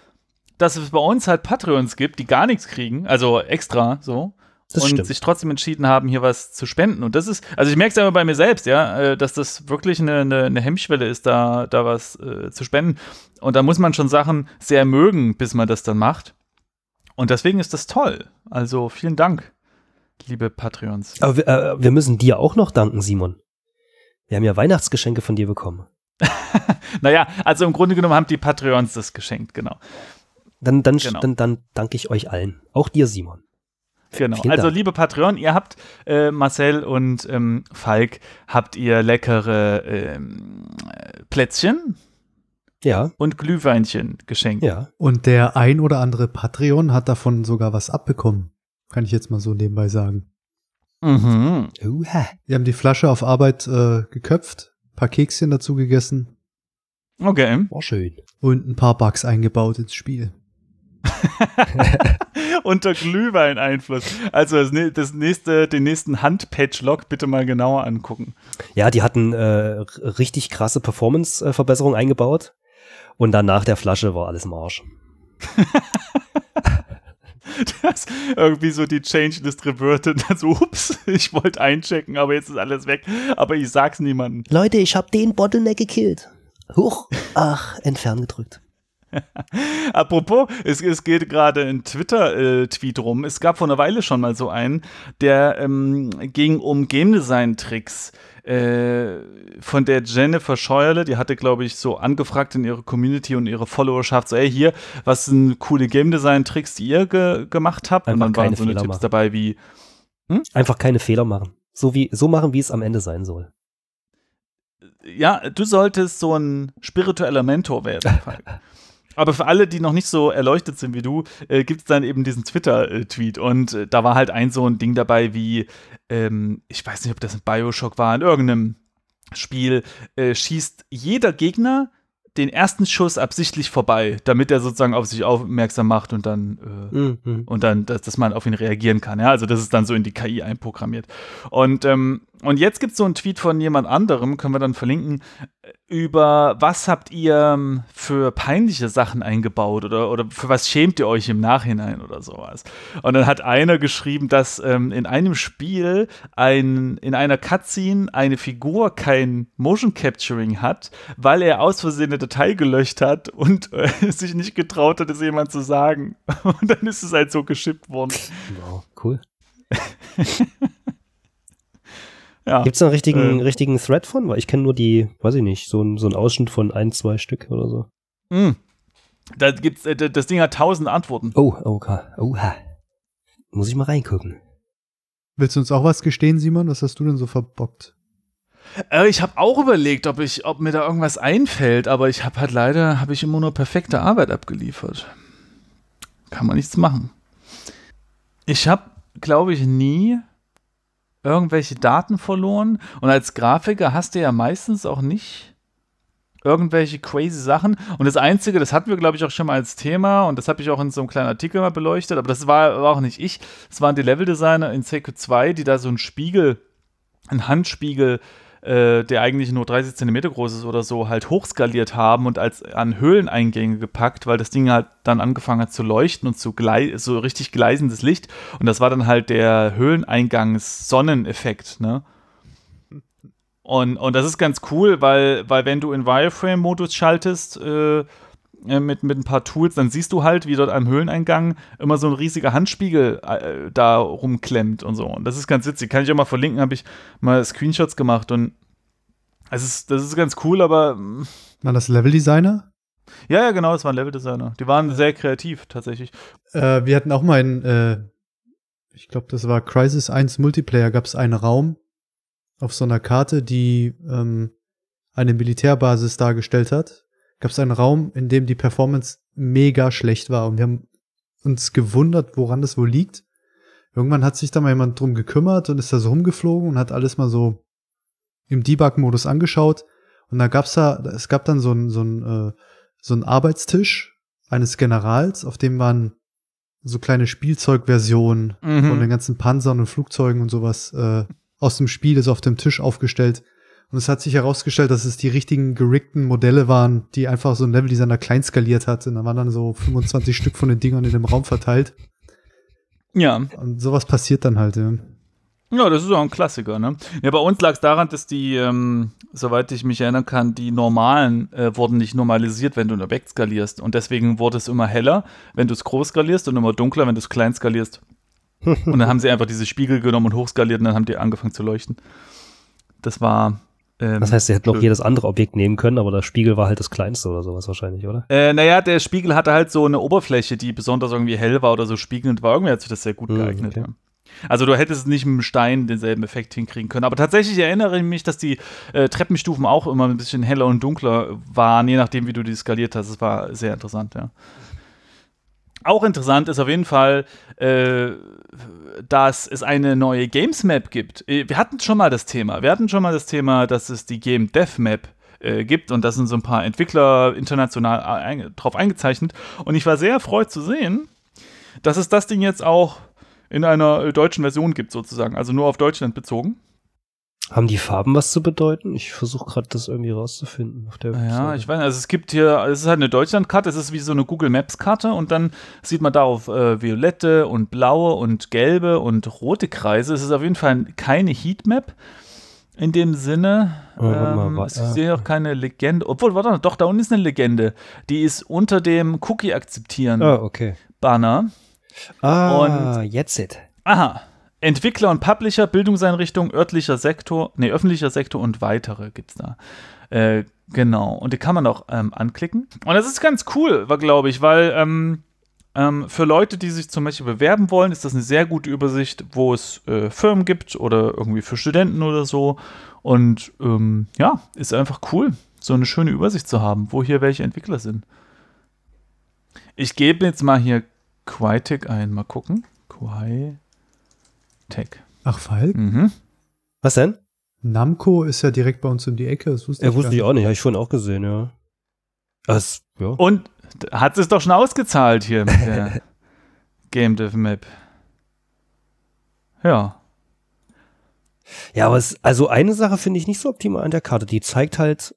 dass es bei uns halt Patreons gibt, die gar nichts kriegen, also extra so. Das und stimmt. sich trotzdem entschieden haben, hier was zu spenden. Und das ist, also ich merke es ja immer bei mir selbst, ja, äh, dass das wirklich eine, eine, eine Hemmschwelle ist, da, da was äh, zu spenden. Und da muss man schon Sachen sehr mögen, bis man das dann macht. Und deswegen ist das toll. Also vielen Dank, liebe Patreons. Aber wir, äh, wir müssen dir auch noch danken, Simon. Wir haben ja Weihnachtsgeschenke von dir bekommen. naja, also im Grunde genommen haben die Patreons das geschenkt, genau. Dann, dann, genau. dann, dann danke ich euch allen. Auch dir, Simon. Genau. Vielen also, Dank. liebe Patreon, ihr habt äh, Marcel und ähm, Falk, habt ihr leckere ähm, Plätzchen ja. und Glühweinchen geschenkt. Ja. Und der ein oder andere Patreon hat davon sogar was abbekommen. Kann ich jetzt mal so nebenbei sagen. Mhm. Wir haben die Flasche auf Arbeit äh, geköpft, paar Kekschen dazu gegessen. Okay. War schön. Und ein paar Bugs eingebaut ins Spiel. Unter Glühwein-Einfluss. Also das, das, nächste, den nächsten Handpatch-Log bitte mal genauer angucken. Ja, die hatten äh, richtig krasse Performance-Verbesserungen eingebaut. Und dann nach der Flasche war alles im Arsch. das irgendwie so die Changelist reverted. Also, ups, ich wollte einchecken, aber jetzt ist alles weg. Aber ich sag's niemandem. Leute, ich hab den Bottleneck gekillt. Huch, ach, entfernen gedrückt. Apropos, es, es geht gerade ein Twitter-Tweet rum. Es gab vor einer Weile schon mal so einen, der ähm, ging um Game Design-Tricks. Äh, von der Jennifer Scheuerle, die hatte, glaube ich, so angefragt in ihre Community und ihre Followerschaft, so, ey, hier, was sind coole Game Design-Tricks, die ihr ge gemacht habt? Einfach und dann waren so eine Tipps machen. dabei wie. Hm? Einfach keine Fehler machen. So, wie, so machen, wie es am Ende sein soll. Ja, du solltest so ein spiritueller Mentor werden. Aber für alle, die noch nicht so erleuchtet sind wie du, äh, gibt es dann eben diesen Twitter-Tweet. Und äh, da war halt ein so ein Ding dabei wie, ähm, ich weiß nicht, ob das ein Bioshock war, in irgendeinem Spiel, äh, schießt jeder Gegner den ersten Schuss absichtlich vorbei, damit er sozusagen auf sich aufmerksam macht und dann äh, Mhm. und dann, dass, dass man auf ihn reagieren kann. Ja, also das ist dann so in die KI einprogrammiert. Und, ähm, und jetzt gibt es so einen Tweet von jemand anderem, können wir dann verlinken, äh, über was habt ihr ähm, für peinliche Sachen eingebaut oder, oder für was schämt ihr euch im Nachhinein oder sowas. Und dann hat einer geschrieben, dass ähm, in einem Spiel ein, in einer Cutscene eine Figur kein Motion Capturing hat, weil er aus Versehen eine Datei gelöscht hat und äh, sich nicht getraut hat, es jemand zu sagen. Und dann ist es halt so geschippt worden. Wow, cool. Ja. Gibt's da einen richtigen, Äh. richtigen Thread von? Weil ich kenne nur die, weiß ich nicht, so ein, so ein Ausschnitt von ein, zwei Stück oder so. Mm. Da gibt's, äh, das Ding hat tausend Antworten. Oh, okay. Oha. Muss ich mal reingucken. Willst du uns auch was gestehen, Simon? Was hast du denn so verbockt? Äh, ich habe auch überlegt, ob, ich, ob mir da irgendwas einfällt, aber ich habe halt leider, habe ich immer nur perfekte Arbeit abgeliefert. Kann man nichts machen. Ich habe, glaube ich, nie irgendwelche Daten verloren und als Grafiker hast du ja meistens auch nicht irgendwelche crazy Sachen. Und das Einzige, das hatten wir, glaube ich, auch schon mal als Thema und das habe ich auch in so einem kleinen Artikel mal beleuchtet, aber das war, war auch nicht ich. Das waren die Leveldesigner in CQ2, die da so einen Spiegel, einen Handspiegel, äh, der eigentlich nur 30 Zentimeter groß ist oder so, halt hochskaliert haben und als an Höhleneingänge gepackt, weil das Ding halt dann angefangen hat zu leuchten und zu so richtig gleisendes Licht. Und das war dann halt der Höhleneingangs-Sonneneffekt, ne? Und, und das ist ganz cool, weil, weil wenn du in Wireframe-Modus schaltest, äh, mit, mit ein paar Tools, dann siehst du halt, wie dort am Höhleneingang immer so ein riesiger Handspiegel äh, da rumklemmt und so. Und das ist ganz witzig. Kann ich auch mal verlinken, habe ich mal Screenshots gemacht und es ist, das ist ganz cool, aber mm, War das Leveldesigner? ja, ja, genau, das waren Leveldesigner. Die waren sehr kreativ tatsächlich. Äh, wir hatten auch mal in, äh, ich glaube, das war Crisis 1 Multiplayer, gab es einen Raum auf so einer Karte, die ähm, eine Militärbasis dargestellt hat. Gab es einen Raum, in dem die Performance mega schlecht war und wir haben uns gewundert, woran das wohl liegt. Irgendwann hat sich da mal jemand drum gekümmert und ist da so rumgeflogen und hat alles mal so im Debug-Modus angeschaut. Und da gab's da, es gab dann so ein, so ein, äh, so ein Arbeitstisch eines Generals, auf dem waren so kleine Spielzeugversionen Mhm. von den ganzen Panzern und Flugzeugen und sowas äh, aus dem Spiel ist auf dem Tisch aufgestellt. Und es hat sich herausgestellt, dass es die richtigen geriggten Modelle waren, die einfach so ein Leveldesigner klein skaliert hat. Und da waren dann so 25 Stück von den Dingern in dem Raum verteilt. Ja. Und sowas passiert dann halt. Ja. Ja, das ist auch ein Klassiker, ne? Ja, bei uns lag es daran, dass die, ähm, soweit ich mich erinnern kann, die normalen äh, wurden nicht normalisiert, wenn du ein Objekt skalierst. Und deswegen wurde es immer heller, wenn du es groß skalierst und immer dunkler, wenn du es klein skalierst. und dann haben sie einfach diese Spiegel genommen und hochskaliert und dann haben die angefangen zu leuchten. Das war. Ähm, Das heißt, sie hätten auch blöd. jedes andere Objekt nehmen können, aber der Spiegel war halt das kleinste oder sowas wahrscheinlich, oder? Äh, naja, der Spiegel hatte halt so eine Oberfläche, die besonders irgendwie hell war oder so spiegelnd war. Irgendwie hat sich das sehr gut Hm, geeignet. okay. Ja. Also du hättest nicht mit dem Stein denselben Effekt hinkriegen können. Aber tatsächlich erinnere ich mich, dass die äh, Treppenstufen auch immer ein bisschen heller und dunkler waren, je nachdem, wie du die skaliert hast. Es war sehr interessant, ja. Auch interessant ist auf jeden Fall, äh, dass es eine neue Games Map gibt. Äh, Wir hatten schon mal das Thema. Wir hatten schon mal das Thema, dass es die Game Dev Map äh, gibt und da sind so ein paar Entwickler international ein, drauf eingezeichnet. Und ich war sehr erfreut zu sehen, dass es das Ding jetzt auch in einer äh, deutschen Version gibt, sozusagen. Also nur auf Deutschland bezogen. Haben die Farben was zu bedeuten? Ich versuche gerade das irgendwie rauszufinden auf der Ja, ich weiß, also es gibt hier, es ist halt eine Deutschlandkarte, es ist wie so eine Google Maps Karte und dann sieht man darauf äh, violette und blaue und gelbe und rote Kreise. Es ist auf jeden Fall keine Heatmap in dem Sinne. Oh, ähm, ich ah, sehe auch keine Legende. Obwohl, warte mal, doch, da unten ist eine Legende. Die ist unter dem Cookie akzeptieren Ah, okay. Banner. Ah, jetzt it. Aha. Entwickler und Publisher, Bildungseinrichtung, örtlicher Sektor, nee, öffentlicher Sektor und weitere gibt's da. Äh, genau. Und die kann man auch ähm, anklicken. Und das ist ganz cool, glaube ich, weil ähm, ähm, für Leute, die sich zum Beispiel bewerben wollen, ist das eine sehr gute Übersicht, wo es äh, Firmen gibt oder irgendwie für Studenten oder so. Und ähm, ja, ist einfach cool, so eine schöne Übersicht zu haben, wo hier welche Entwickler sind. Ich gebe jetzt mal hier Quitec ein, mal gucken. Quitec. Ach, Falk? Mhm. Was denn? Namco ist ja direkt bei uns um die Ecke. Das wusste Ja, ich wusste ich auch nicht, habe ich vorhin auch gesehen, ja. Das, ja. Und hat es doch schon ausgezahlt hier mit der Game Dev Map. Ja. Ja, aber es, also eine Sache finde ich nicht so optimal an der Karte. Die zeigt halt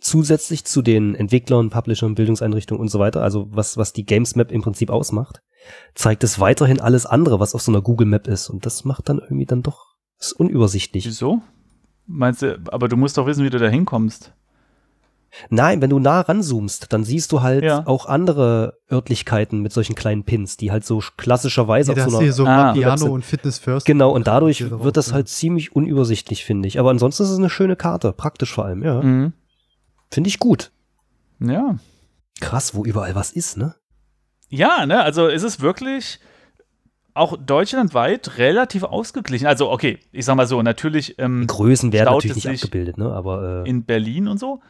zusätzlich zu den Entwicklern, Publishern, Bildungseinrichtungen und so weiter, also was, was die Games Map im Prinzip ausmacht, zeigt es weiterhin alles andere, was auf so einer Google Map ist. Und das macht dann irgendwie dann doch, ist unübersichtlich. Wieso? Meinst du, aber du musst doch wissen, wie du da hinkommst. Nein, wenn du nah ranzoomst, dann siehst du halt Ja. auch andere Örtlichkeiten mit solchen kleinen Pins, die halt so klassischerweise Ja, auf so einer hier so Ah. Piano und Fitness First. Genau, und dadurch wird das halt ziemlich unübersichtlich, finde ich. Aber ansonsten ist es eine schöne Karte, praktisch vor allem, ja. Mhm. Finde ich gut. Ja. Krass, wo überall was ist, ne? Ja, ne, also es ist wirklich auch deutschlandweit relativ ausgeglichen. Also, okay, ich sag mal so, natürlich ähm, Größen werden natürlich es nicht abgebildet, ne? Aber äh, in Berlin und so.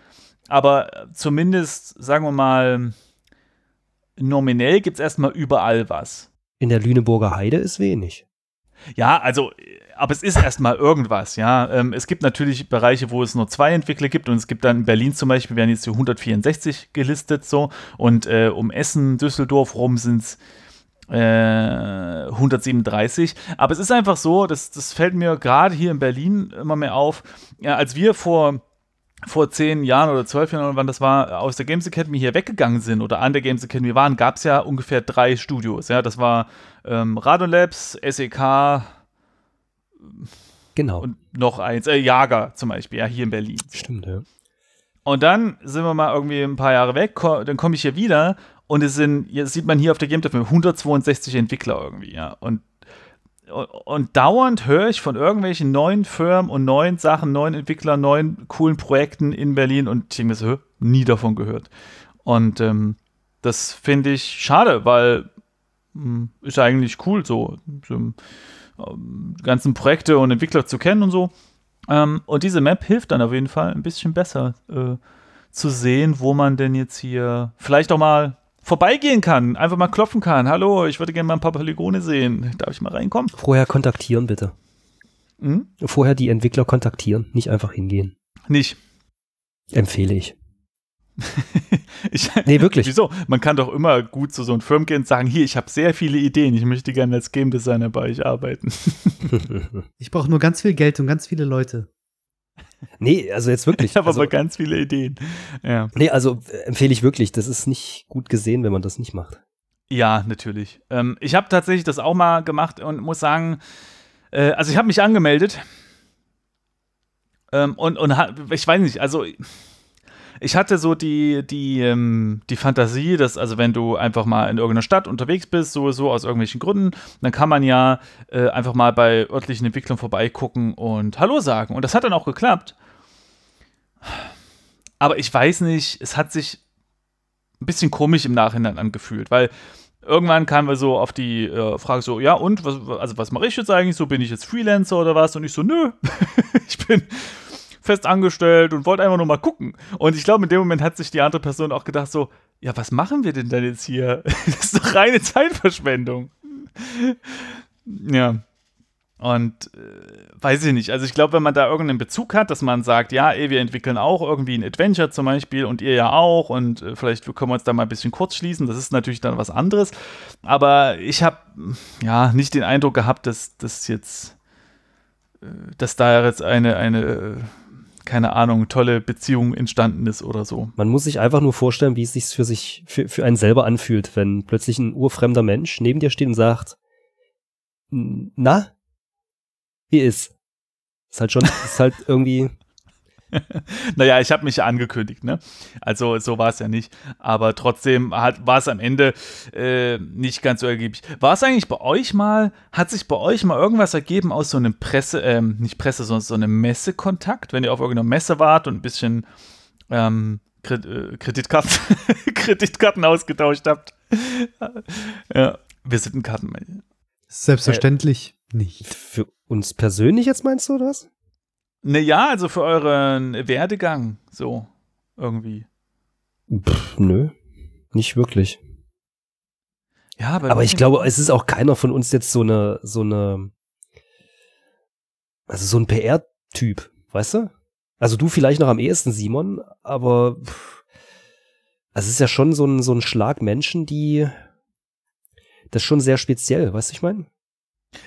Aber zumindest, sagen wir mal, nominell gibt es erstmal überall was. in der Lüneburger Heide ist wenig. Ja, also, äh, aber es ist erstmal irgendwas, ja. Ähm, es gibt natürlich Bereiche, wo es nur zwei Entwickler gibt und es gibt dann in Berlin zum Beispiel, werden jetzt die 164 gelistet so und äh, um Essen, Düsseldorf rum sind es äh, 137. Aber es ist einfach so, das, das fällt mir gerade hier in Berlin immer mehr auf, ja, als wir vor vor zehn Jahren oder zwölf Jahren oder wann das war, aus der Games Academy hier weggegangen sind oder an der Games Academy waren, gab es ja ungefähr drei Studios. Ja, das war ähm, Radolabs, SEK Genau. und noch eins, äh, Jager zum Beispiel, ja, hier in Berlin. Stimmt, ja. Und dann sind wir mal irgendwie ein paar Jahre weg, ko dann komme ich hier wieder und es sind, jetzt sieht man hier auf der Game Dev 162 Entwickler irgendwie, ja. Und, und, und dauernd höre ich von irgendwelchen neuen Firmen und neuen Sachen, neuen Entwicklern, neuen coolen Projekten in Berlin und ich denke mir so, nie davon gehört. Und ähm, das finde ich schade, weil mh, ist eigentlich cool, so, so ganzen Projekte und Entwickler zu kennen und so. Ähm, und diese Map hilft dann auf jeden Fall ein bisschen besser äh, zu sehen, wo man denn jetzt hier vielleicht auch mal vorbeigehen kann, einfach mal klopfen kann. Hallo, ich würde gerne mal ein paar Polygone sehen. Darf ich mal reinkommen? Vorher kontaktieren, bitte. Hm? Vorher die Entwickler kontaktieren, nicht einfach hingehen. Nicht. Empfehle ich. Ich, Nee, wirklich. Wieso? Man kann doch immer gut zu so einem Firmen gehen und sagen, hier, ich habe sehr viele Ideen, ich möchte gerne als Game Designer bei euch arbeiten. Ich brauche nur ganz viel Geld und ganz viele Leute. nee, also jetzt wirklich. Ich habe also, aber ganz viele Ideen. Ja. nee, also äh, empfehle ich wirklich. Das ist nicht gut gesehen, wenn man das nicht macht. Ja, natürlich. Ähm, ich habe tatsächlich das auch mal gemacht und muss sagen, äh, also ich habe mich angemeldet ähm, und, und ich weiß nicht, also ich hatte so die, die, ähm, die Fantasie, dass, also wenn du einfach mal in irgendeiner Stadt unterwegs bist, sowieso aus irgendwelchen Gründen, dann kann man ja äh, einfach mal bei örtlichen Entwicklern vorbeigucken und Hallo sagen. Und das hat dann auch geklappt. Aber ich weiß nicht, es hat sich ein bisschen komisch im Nachhinein angefühlt, weil irgendwann kamen wir so auf die äh, Frage so, ja und, was, also was mache ich jetzt eigentlich so, bin ich jetzt Freelancer oder was? Und ich so, nö, ich bin fest angestellt und wollte einfach nur mal gucken. Und ich glaube, in dem Moment hat sich die andere Person auch gedacht so, ja, was machen wir denn dann jetzt hier? Das ist doch reine Zeitverschwendung. ja. Und äh, weiß ich nicht. Also ich glaube, wenn man da irgendeinen Bezug hat, dass man sagt, ja, ey, wir entwickeln auch irgendwie ein Adventure zum Beispiel und ihr ja auch und äh, vielleicht können wir uns da mal ein bisschen kurz schließen. Das ist natürlich dann was anderes. Aber ich habe ja nicht den Eindruck gehabt, dass das jetzt, äh, dass da jetzt eine, eine, äh, keine Ahnung, tolle Beziehung entstanden ist oder so. Man muss sich einfach nur vorstellen, wie es sich für sich, für, für einen selber anfühlt, wenn plötzlich ein urfremder Mensch neben dir steht und sagt, "N- na, wie ist? Ist halt schon, ist halt irgendwie, Naja, ich habe mich ja angekündigt, ne? Also so war es ja nicht. Aber trotzdem hat, war es am Ende äh, nicht ganz so ergiebig. War es eigentlich bei euch mal, hat sich bei euch mal irgendwas ergeben aus so einem Presse, ähm, nicht Presse, sondern so einem Messekontakt, wenn ihr auf irgendeiner Messe wart und ein bisschen ähm, äh, Kreditkarten, Kreditkarten ausgetauscht habt? ja, Visitenkarten. Selbstverständlich nicht. für uns persönlich jetzt meinst du, oder was? Naja, also für euren Werdegang, so irgendwie. Pff, nö, nicht wirklich. Ja, Aber ich glaube, es ist auch keiner von uns jetzt so eine, so eine, also so ein PR-Typ, weißt du? Also du vielleicht noch am ehesten, Simon, aber pff, Also es ist ja schon so ein, so ein Schlag Menschen, die das ist schon sehr speziell, weißt du, ich meine?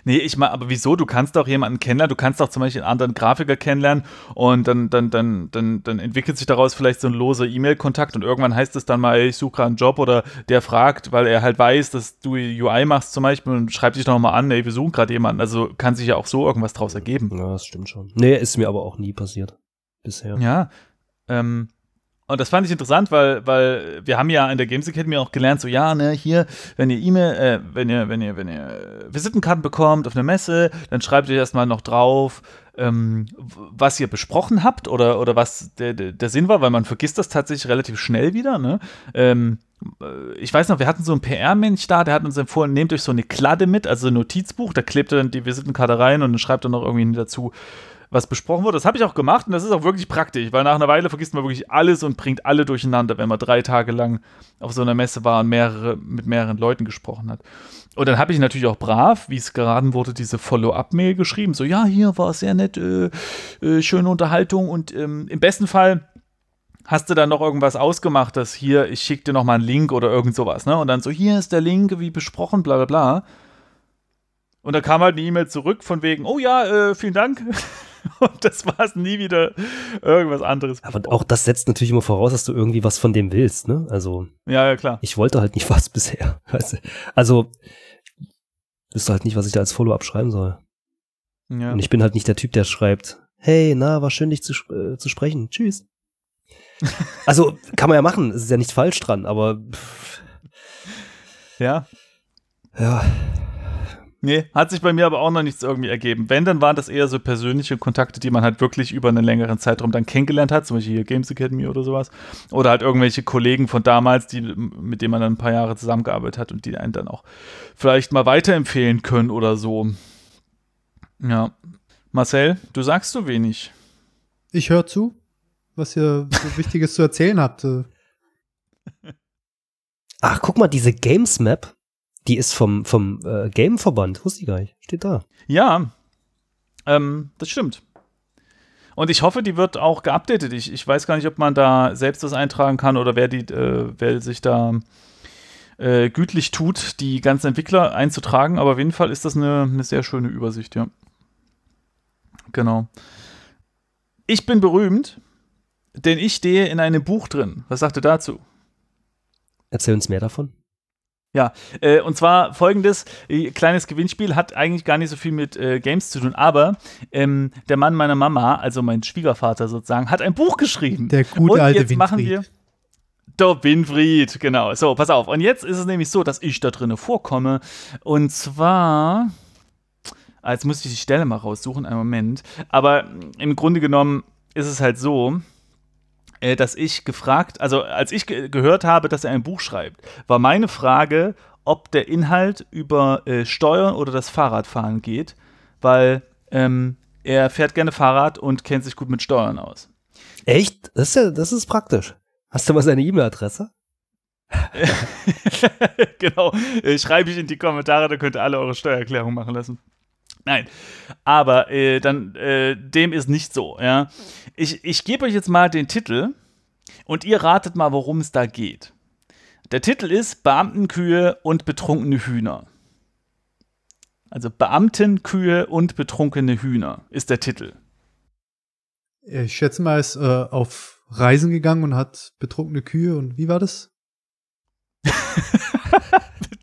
Nee, ich meine, aber wieso? Du kannst doch jemanden kennenlernen, du kannst doch zum Beispiel einen anderen Grafiker kennenlernen und dann, dann, dann, dann, dann entwickelt sich daraus vielleicht so ein loser E-Mail-Kontakt und irgendwann heißt es dann mal, ey, ich suche gerade einen Job oder der fragt, weil er halt weiß, dass du UI machst zum Beispiel und schreibt dich nochmal an, ey, wir suchen gerade jemanden. Also kann sich ja auch so irgendwas draus ergeben. Ja, das stimmt schon. Nee, ist mir aber auch nie passiert. Bisher. Ja. Ähm, und das fand ich interessant, weil, weil wir haben ja in der Games Academy auch gelernt, so ja, ne, hier, wenn ihr E-Mail, äh, wenn ihr, wenn ihr, wenn ihr Visitenkarten bekommt auf einer Messe, dann schreibt ihr erstmal noch drauf, ähm, was ihr besprochen habt oder, oder was der, der, Sinn war, weil man vergisst das tatsächlich relativ schnell wieder, ne? Ähm, äh, ich weiß noch, wir hatten so einen PR-Mensch da, der hat uns empfohlen, nehmt euch so eine Kladde mit, also ein Notizbuch, da klebt er dann die Visitenkarte rein und dann schreibt er noch irgendwie dazu, was besprochen wurde. Das habe ich auch gemacht und das ist auch wirklich praktisch, weil nach einer Weile vergisst man wirklich alles und bringt alle durcheinander, wenn man drei Tage lang auf so einer Messe war und mehrere, mit mehreren Leuten gesprochen hat. Und dann habe ich natürlich auch brav, wie es geraten wurde, diese Follow-up-Mail geschrieben. So, ja, hier war sehr nett, äh, äh, schöne Unterhaltung und ähm, im besten Fall hast du dann noch irgendwas ausgemacht, dass hier, ich schicke dir noch mal einen Link oder irgend sowas, ne? Und dann so, hier ist der Link, wie besprochen, bla bla bla. Und dann kam halt eine E-Mail zurück von wegen, oh ja, äh, vielen Dank. Und das war es nie wieder irgendwas anderes. Aber auch das setzt natürlich immer voraus, dass du irgendwie was von dem willst, ne? Also. Ja, ja, klar. Ich wollte halt nicht was bisher. Weißt du? Also, wüsste halt nicht, was ich da als Follow-up schreiben soll. Ja. Und ich bin halt nicht der Typ, der schreibt, hey, na, war schön, dich zu, äh, zu sprechen. Tschüss. also, kann man ja machen, es ist ja nichts falsch dran, aber. Pff. Ja. Ja. Nee, hat sich bei mir aber auch noch nichts irgendwie ergeben. Wenn, dann waren das eher so persönliche Kontakte, die man halt wirklich über einen längeren Zeitraum dann kennengelernt hat, zum Beispiel hier Games Academy oder sowas. Oder halt irgendwelche Kollegen von damals, die, mit denen man dann ein paar Jahre zusammengearbeitet hat und die einen dann auch vielleicht mal weiterempfehlen können oder so. Ja. Marcel, du sagst so wenig. Ich höre zu, was ihr so Wichtiges zu erzählen habt. Ach, guck mal, diese Games Map, die ist vom, vom äh, Game-Verband, wusste ich gar nicht. Steht da. Ja, ähm, das stimmt. Und ich hoffe, die wird auch geupdatet. Ich, ich weiß gar nicht, ob man da selbst das eintragen kann oder wer, die, äh, wer sich da äh, gütlich tut, die ganzen Entwickler einzutragen. Aber auf jeden Fall ist das eine, eine sehr schöne Übersicht, ja. Genau. Ich bin berühmt, denn ich stehe in einem Buch drin. Was sagt ihr dazu? Erzähl uns mehr davon. Ja, äh, und zwar folgendes: äh, kleines Gewinnspiel hat eigentlich gar nicht so viel mit äh, Games zu tun, aber ähm, der Mann meiner Mama, also mein Schwiegervater sozusagen, hat ein Buch geschrieben. Der gute und alte jetzt Winfried. machen wir der Winfried, genau. So, pass auf. Und jetzt ist es nämlich so, dass ich da drinne vorkomme. Und zwar. Ah, Jetzt muss ich die Stelle mal raussuchen, einen Moment. Aber im Grunde genommen ist es halt so, äh, dass ich gefragt, also als ich ge gehört habe, dass er ein Buch schreibt, war meine Frage, ob der Inhalt über äh, Steuern oder das Fahrradfahren geht, weil ähm, er fährt gerne Fahrrad und kennt sich gut mit Steuern aus. Echt? Das ist ja, das ist praktisch. Hast du mal seine E-Mail-Adresse? genau, äh, schreibe ich in die Kommentare, da könnt ihr alle eure Steuererklärung machen lassen. Nein, aber äh, dann äh, dem ist nicht so. Ja, ich, ich gebe euch jetzt mal den Titel und ihr ratet mal, worum es da geht. Der Titel ist Beamtenkühe und betrunkene Hühner. Also Beamtenkühe und betrunkene Hühner ist der Titel. Ich schätze mal, er ist äh, auf Reisen gegangen und hat betrunkene Kühe und wie war das?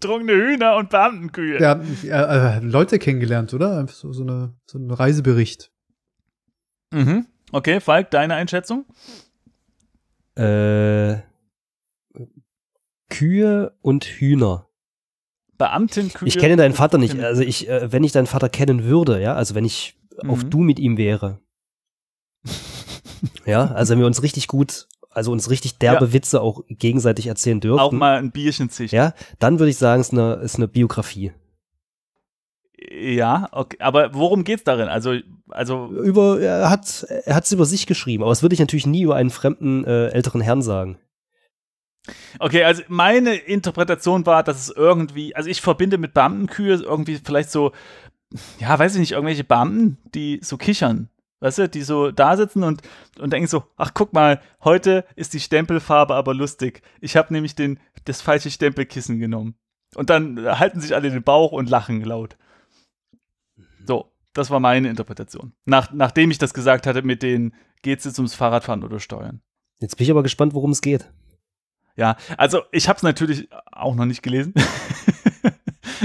betrunkene Hühner und Beamtenkühe. Der hat äh, äh, Leute kennengelernt, oder? Einfach so, so, eine, so ein Reisebericht. Mhm. Okay, Falk, deine Einschätzung? Äh, Kühe und Hühner. Beamtenkühe. Ich kenne deinen Vater nicht. Also ich, äh, wenn ich deinen Vater kennen würde, ja, also wenn ich auf Mhm. du mit ihm wäre. ja, also wenn wir uns richtig gut, also uns richtig derbe Witze auch gegenseitig erzählen dürfen. Auch mal ein Bierchen zischt. Ja, dann würde ich sagen, es ist eine, ist eine Biografie. Ja, okay. Aber worum geht's darin? Also, also Über, er hat, er hat es über sich geschrieben, aber das würde ich natürlich nie über einen fremden äh, älteren Herrn sagen. Okay, also meine Interpretation war, dass es irgendwie, also ich verbinde mit Beamtenkühe irgendwie vielleicht so, ja, weiß ich nicht, irgendwelche Beamten, die so kichern. Weißt du, die so da sitzen und, und denken so, ach guck mal, heute ist die Stempelfarbe aber lustig. Ich habe nämlich den, das falsche Stempelkissen genommen. Und dann halten sich alle den Bauch und lachen laut. So, das war meine Interpretation. Nach, nachdem ich das gesagt hatte mit den, geht's jetzt ums Fahrradfahren oder Steuern? Jetzt bin ich aber gespannt, worum es geht. Ja, also ich habe es natürlich auch noch nicht gelesen.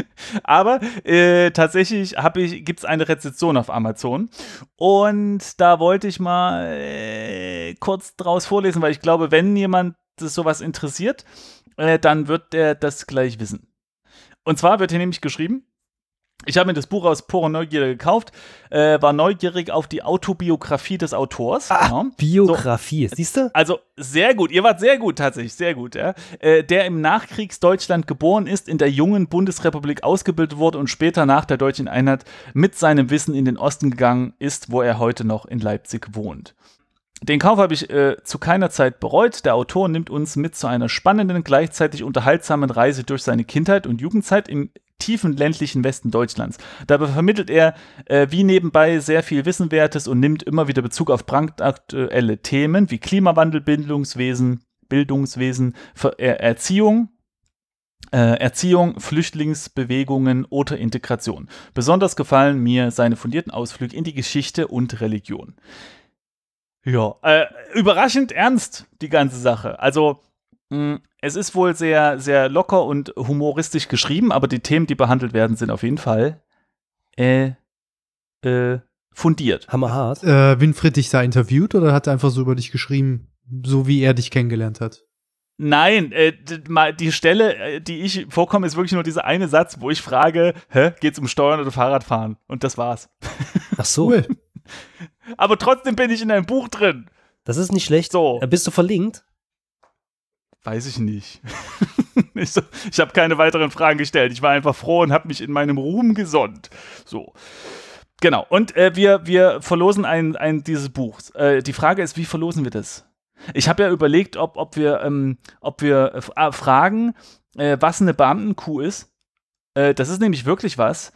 Aber äh, tatsächlich ich, gibt es eine Rezension auf Amazon. Und da wollte ich mal äh, kurz draus vorlesen, weil ich glaube, wenn jemand sowas interessiert, äh, dann wird der das gleich wissen. Und zwar wird hier nämlich geschrieben, ich habe mir das Buch aus purer Neugierde gekauft, äh, war neugierig auf die Autobiografie des Autors. Ah, ja. Biografie, so, siehst du? Also sehr gut, ihr wart sehr gut tatsächlich, sehr gut. Ja. Äh, der im Nachkriegsdeutschland geboren ist, in der jungen Bundesrepublik ausgebildet wurde und später nach der deutschen Einheit mit seinem Wissen in den Osten gegangen ist, wo er heute noch in Leipzig wohnt. Den Kauf habe ich äh, zu keiner Zeit bereut. Der Autor nimmt uns mit zu einer spannenden, gleichzeitig unterhaltsamen Reise durch seine Kindheit und Jugendzeit im tiefen ländlichen Westen Deutschlands. Dabei vermittelt er äh, wie nebenbei sehr viel Wissenwertes und nimmt immer wieder Bezug auf brandaktuelle Themen wie Klimawandel, Bildungswesen, Bildungswesen, Ver er Erziehung, äh, Erziehung, Flüchtlingsbewegungen oder Integration. Besonders gefallen mir seine fundierten Ausflüge in die Geschichte und Religion. Ja, äh, überraschend ernst die ganze Sache. Also hm, es ist wohl sehr, sehr locker und humoristisch geschrieben, aber die Themen, die behandelt werden, sind auf jeden Fall äh, äh, fundiert. Hammerhart. Äh, Winfried dich da interviewt oder hat er einfach so über dich geschrieben, so wie er dich kennengelernt hat? Nein, äh, die Stelle, äh, die ich vorkomme, ist wirklich nur dieser eine Satz, wo ich frage, hä, geht's um Steuern oder Fahrradfahren? Und das war's. Ach so. Cool. Aber trotzdem bin ich in einem Buch drin. Das ist nicht schlecht. So. Äh, bist du verlinkt? Weiß ich nicht. ich, so, ich habe keine weiteren Fragen gestellt. Ich war einfach froh und habe mich in meinem Ruhm gesonnt. So. Genau. Und äh, wir, wir verlosen ein, ein dieses Buch. Äh, die Frage ist, wie verlosen wir das? Ich habe ja überlegt, ob, ob wir, ähm, ob wir äh, fragen, äh, was eine Beamtenkuh ist. Äh, das ist nämlich wirklich was.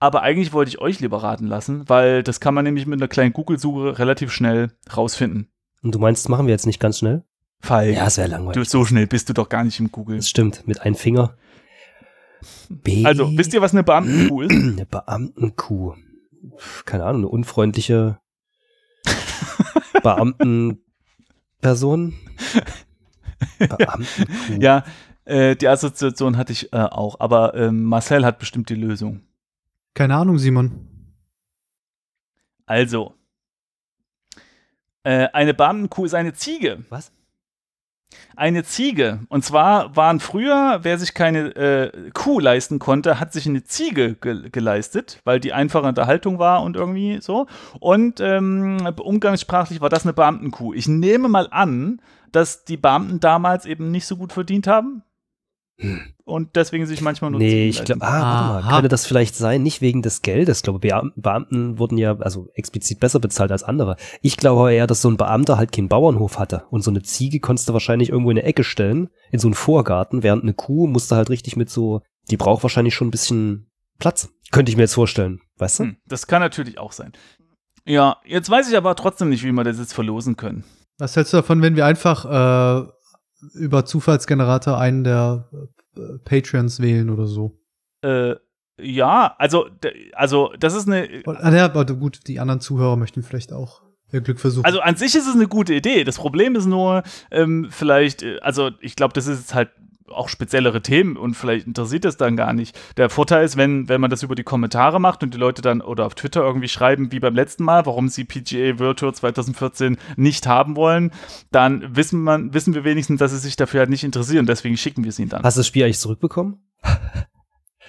Aber eigentlich wollte ich euch lieber raten lassen, weil das kann man nämlich mit einer kleinen Google-Suche relativ schnell rausfinden. Und du meinst, das machen wir jetzt nicht ganz schnell? Fall. Ja, sehr langweilig. Du, so schnell bist du doch gar nicht im Google. Das stimmt, mit einem Finger. B also, wisst ihr, was eine Beamtenkuh ist? Eine Beamtenkuh. Keine Ahnung, eine unfreundliche Beamtenperson. Beamtenkuh. Ja, äh, die Assoziation hatte ich äh, auch, aber äh, Marcel hat bestimmt die Lösung. Keine Ahnung, Simon. Also, äh, eine Beamtenkuh ist eine Ziege. Was? eine Ziege. Und zwar waren früher, wer sich keine äh, Kuh leisten konnte, hat sich eine Ziege ge geleistet, weil die einfache Unterhaltung war und irgendwie so. Und ähm, umgangssprachlich war das eine Beamtenkuh. Ich nehme mal an, dass die Beamten damals eben nicht so gut verdient haben. Hm und deswegen sich manchmal nur Nee, ich glaube, ah, warte mal, könnte das vielleicht sein, nicht wegen des Geldes. Ich glaube, Beamten wurden ja also explizit besser bezahlt als andere. Ich glaube eher, dass so ein Beamter halt keinen Bauernhof hatte und so eine Ziege konntest du wahrscheinlich irgendwo in eine Ecke stellen, in so einen Vorgarten, während eine Kuh musste halt richtig mit so, die braucht wahrscheinlich schon ein bisschen Platz. Könnte ich mir jetzt vorstellen, weißt du? Hm, das kann natürlich auch sein. Ja, jetzt weiß ich aber trotzdem nicht, wie wir das jetzt verlosen können. Was hältst du davon, wenn wir einfach äh, über Zufallsgenerator einen der Patreons wählen oder so. Äh, ja, also, also das ist eine. Ah, ja, aber gut, die anderen Zuhörer möchten vielleicht auch ihr Glück versuchen. Also an sich ist es eine gute Idee. Das Problem ist nur, ähm, vielleicht, äh, also ich glaube, das ist jetzt halt auch speziellere Themen und vielleicht interessiert es dann gar nicht. Der Vorteil ist, wenn, wenn man das über die Kommentare macht und die Leute dann oder auf Twitter irgendwie schreiben, wie beim letzten Mal, warum sie PGA World Tour 2014 nicht haben wollen, dann wissen, man, wissen wir wenigstens, dass sie sich dafür halt nicht interessieren. Deswegen schicken wir es ihnen dann. Hast du das Spiel eigentlich zurückbekommen?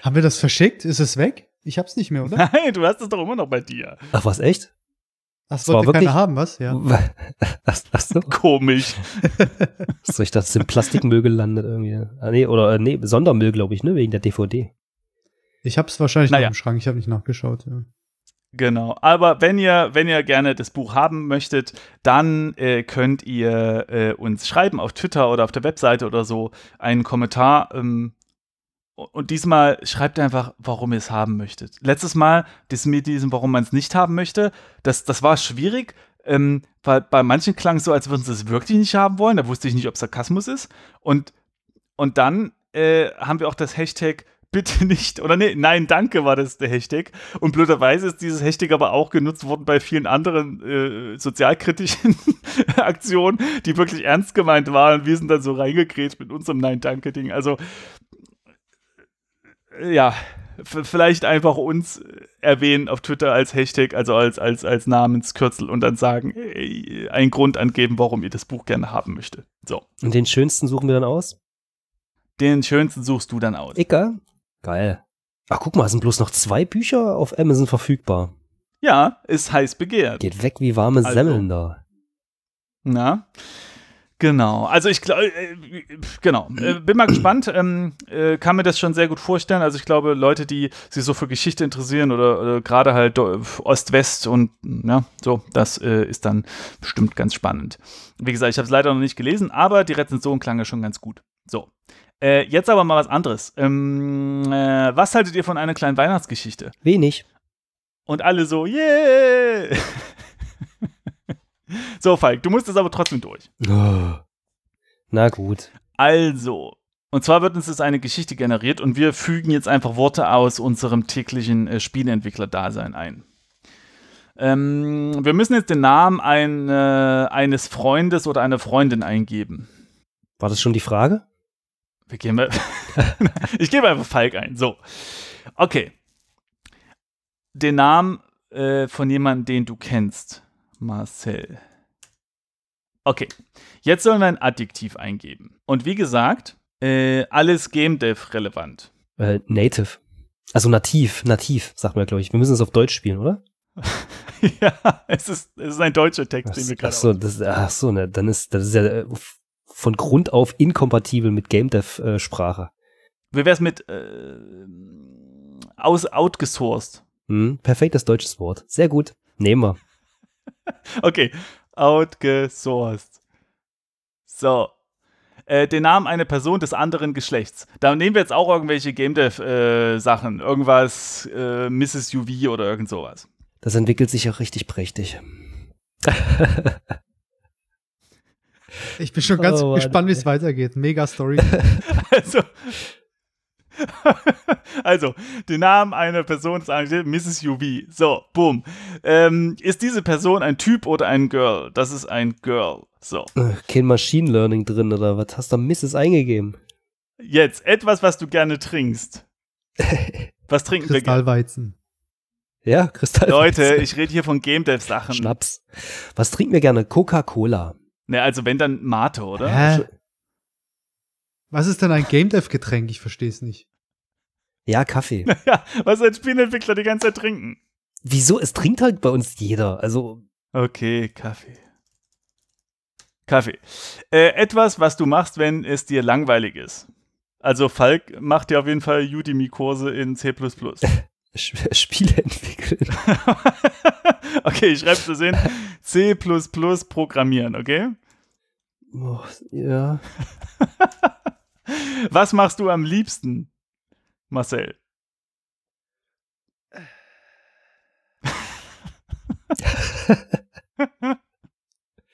Haben wir das verschickt? Ist es weg? Ich hab's nicht mehr, oder? Nein, du hast es doch immer noch bei dir. Ach, was, echt? Das wollte wirklich keiner haben, was? Ja. Was, was so? Komisch. so, ich dachte, es sind Plastikmüll gelandet irgendwie. Ah, nee, oder äh, nee, Sondermüll, glaube ich, ne, wegen der DVD. Ich hab's wahrscheinlich naja. noch im Schrank, ich habe nicht nachgeschaut, ja. Genau, aber wenn ihr, wenn ihr gerne das Buch haben möchtet, dann äh, könnt ihr äh, uns schreiben auf Twitter oder auf der Webseite oder so einen Kommentar ähm, Und diesmal schreibt er einfach, warum ihr es haben möchtet. Letztes Mal, das mit diesem, warum man es nicht haben möchte, das, das war schwierig, ähm, weil bei manchen klang es so, als würden sie es wirklich nicht haben wollen. Da wusste ich nicht, ob Sarkasmus ist. Und, und dann äh, haben wir auch das Hashtag bitte nicht, oder nee, nein, danke war das der Hashtag. Und blöderweise ist dieses Hashtag aber auch genutzt worden bei vielen anderen äh, sozialkritischen Aktionen, die wirklich ernst gemeint waren. Wir sind dann so reingekrätscht mit unserem Nein-Danke-Ding. Also, äh, ja, vielleicht einfach uns erwähnen auf Twitter als Hashtag, also als, als, als Namenskürzel und dann sagen, ey, einen Grund angeben, warum ihr das Buch gerne haben möchtet. So. Und den schönsten suchen wir dann aus? Den schönsten suchst du dann aus. Icke? Geil. Ach, guck mal, es sind bloß noch zwei Bücher auf Amazon verfügbar. Ja, ist heiß begehrt. Geht weg wie warme Also. Semmeln da. Na, genau. Also ich glaube, äh, genau. Äh, bin mal gespannt. Ähm, äh, kann mir das schon sehr gut vorstellen. Also ich glaube, Leute, die sich so für Geschichte interessieren oder, oder gerade halt Ost-West und ja, so, das äh, ist dann bestimmt ganz spannend. Wie gesagt, ich habe es leider noch nicht gelesen, aber die Rezension klang ja schon ganz gut. So. Äh, jetzt aber mal was anderes. Ähm, äh, was haltet ihr von einer kleinen Weihnachtsgeschichte? Wenig. Und alle so, yeah! so, Falk, du musst es aber trotzdem durch. Oh. Na gut. Also, und zwar wird uns jetzt eine Geschichte generiert und wir fügen jetzt einfach Worte aus unserem täglichen äh, Spieleentwickler-Dasein ein. Ähm, wir müssen jetzt den Namen ein, äh, eines Freundes oder einer Freundin eingeben. War das schon die Frage? Wir gehen mal ich gebe einfach Falk ein. So. Okay. Den Namen äh, von jemandem, den du kennst. Marcel. Okay. Jetzt sollen wir ein Adjektiv eingeben. Und wie gesagt, äh, alles Game Dev relevant. Äh, native. Also nativ, nativ, sagt man, glaube ich. Wir müssen es auf Deutsch spielen, oder? ja, es ist, es ist ein deutscher Text, Ach, den wir ach gerade so, das, ach so, ne, dann ist das ist ja äh, von Grund auf inkompatibel mit Game Dev äh, Sprache. Wie wär's mit äh, aus outgesourced? Hm, perfektes deutsches Wort. Sehr gut. Nehmen wir. Okay, outgesourced. So. Äh, den Namen einer Person des anderen Geschlechts. Da nehmen wir jetzt auch irgendwelche Game Dev äh, Sachen. Irgendwas, äh, Mrs. UV oder irgend sowas. Das entwickelt sich ja richtig prächtig. Ich bin schon ganz Oh, gespannt, wie es weitergeht. Mega Story. Also. Also, den Namen einer Person des anderen Mrs. UV. So, boom. Ähm, ist diese Person ein Typ oder ein Girl? Das ist ein Girl. So. Äh, Kein Machine Learning drin oder was? Hast du da Misses eingegeben? Jetzt etwas, was du gerne trinkst. Was trinken wir gerne? Kristallweizen. Ja, Kristall. Leute, ich rede hier von Game Dev Sachen. Schnaps. Was trinken wir gerne? Coca-Cola. Ne, also wenn dann Mate, oder? Hä? Was ist denn ein Game Dev Getränk? Ich verstehe es nicht. Ja, Kaffee. Ja, was ein Spielentwickler die ganze Zeit trinken. Wieso? Es trinkt halt bei uns jeder. Also, Okay, Kaffee. Kaffee. Äh, etwas, was du machst, wenn es dir langweilig ist. Also Falk macht ja auf jeden Fall Udemy-Kurse in C++. Spiele entwickeln. okay, ich schreibe das hin. C++ programmieren, okay? Oh, ja. Was machst du am liebsten, Marcel?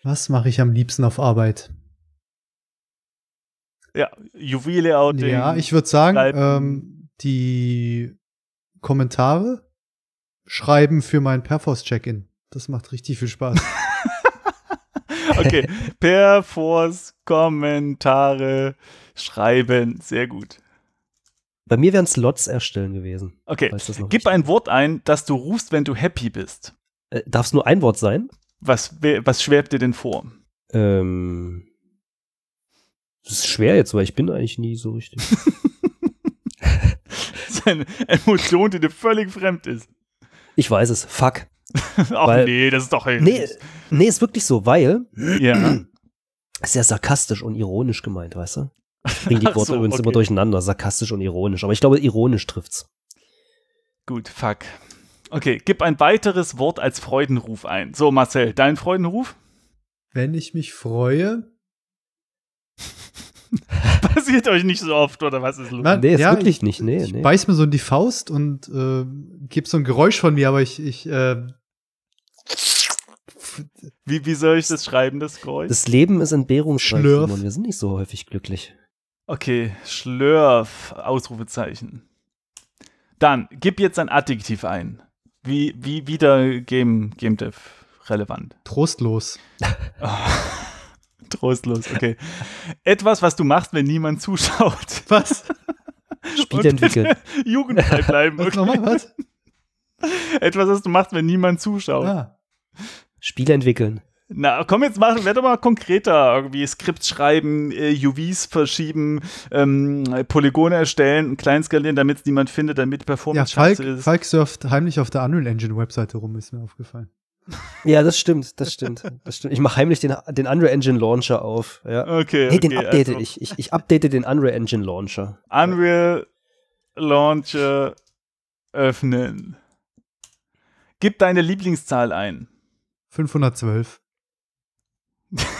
Was mache ich am liebsten auf Arbeit? Ja, UV-Layouting. Ja, ich würde sagen, ähm, die Kommentare schreiben für mein Perforce-Check-In. Das macht richtig viel Spaß. Okay, Perforce, Kommentare, schreiben. Sehr gut. Bei mir wären Slots erstellen gewesen. Okay, gib ein Wort ein, das du rufst, wenn du happy bist. Äh, Darf es nur ein Wort sein? Was, was schwebt dir denn vor? Ähm. Das ist schwer jetzt, weil ich bin eigentlich nie so richtig. Das ist eine Emotion, die dir völlig fremd ist. Ich weiß es. Fuck. Ach Weil- nee, das ist doch Nee, nee, ist wirklich so, weil Ja. ist ja sarkastisch und ironisch gemeint, weißt du? Ich bring die Worte so, übrigens okay. immer durcheinander, sarkastisch und ironisch. Aber ich glaube, ironisch trifft's. Gut, fuck. Okay, gib ein weiteres Wort als Freudenruf ein. So, Marcel, dein Freudenruf? Wenn ich mich freue, Passiert euch nicht so oft, oder was ist los? Nein, Nee, ist ja, wirklich ich, nicht. Nee, ich nee. beiß mir so in die Faust und äh, gebe so ein Geräusch von mir, aber ich, ich äh, Wie, wie soll ich das schreiben, das Geräusch? Das Leben ist Entbehrungsreich, Schlürf. Simon. Wir sind nicht so häufig glücklich. Okay, Schlörf, Ausrufezeichen. Dann, gib jetzt ein Adjektiv ein. Wie, wie wieder Game, Game Dev relevant. trostlos. Trostlos, okay. Etwas, was du machst, wenn niemand zuschaut. Was? Spiele entwickeln. Jugendfrei bleiben, Was okay. nochmal? Was? Etwas, was du machst, wenn niemand zuschaut. Ah, Spiele entwickeln. Na, komm jetzt mal, werd doch mal konkreter. Irgendwie Skripts schreiben, äh, UVs verschieben, ähm, Polygone erstellen, kleinskalieren, damit es niemand findet, damit ja, Performance Falk, scheiße ist. Falk surft heimlich auf der Unreal Engine Webseite rum, ist mir aufgefallen. Ja, das stimmt, das stimmt, das stimmt. Ich mache heimlich den, den Unreal Engine Launcher auf. Ja. Okay, Hey, den okay, update also ich. ich. Ich update den Unreal Engine Launcher. Unreal Launcher öffnen. Gib deine Lieblingszahl ein. 512.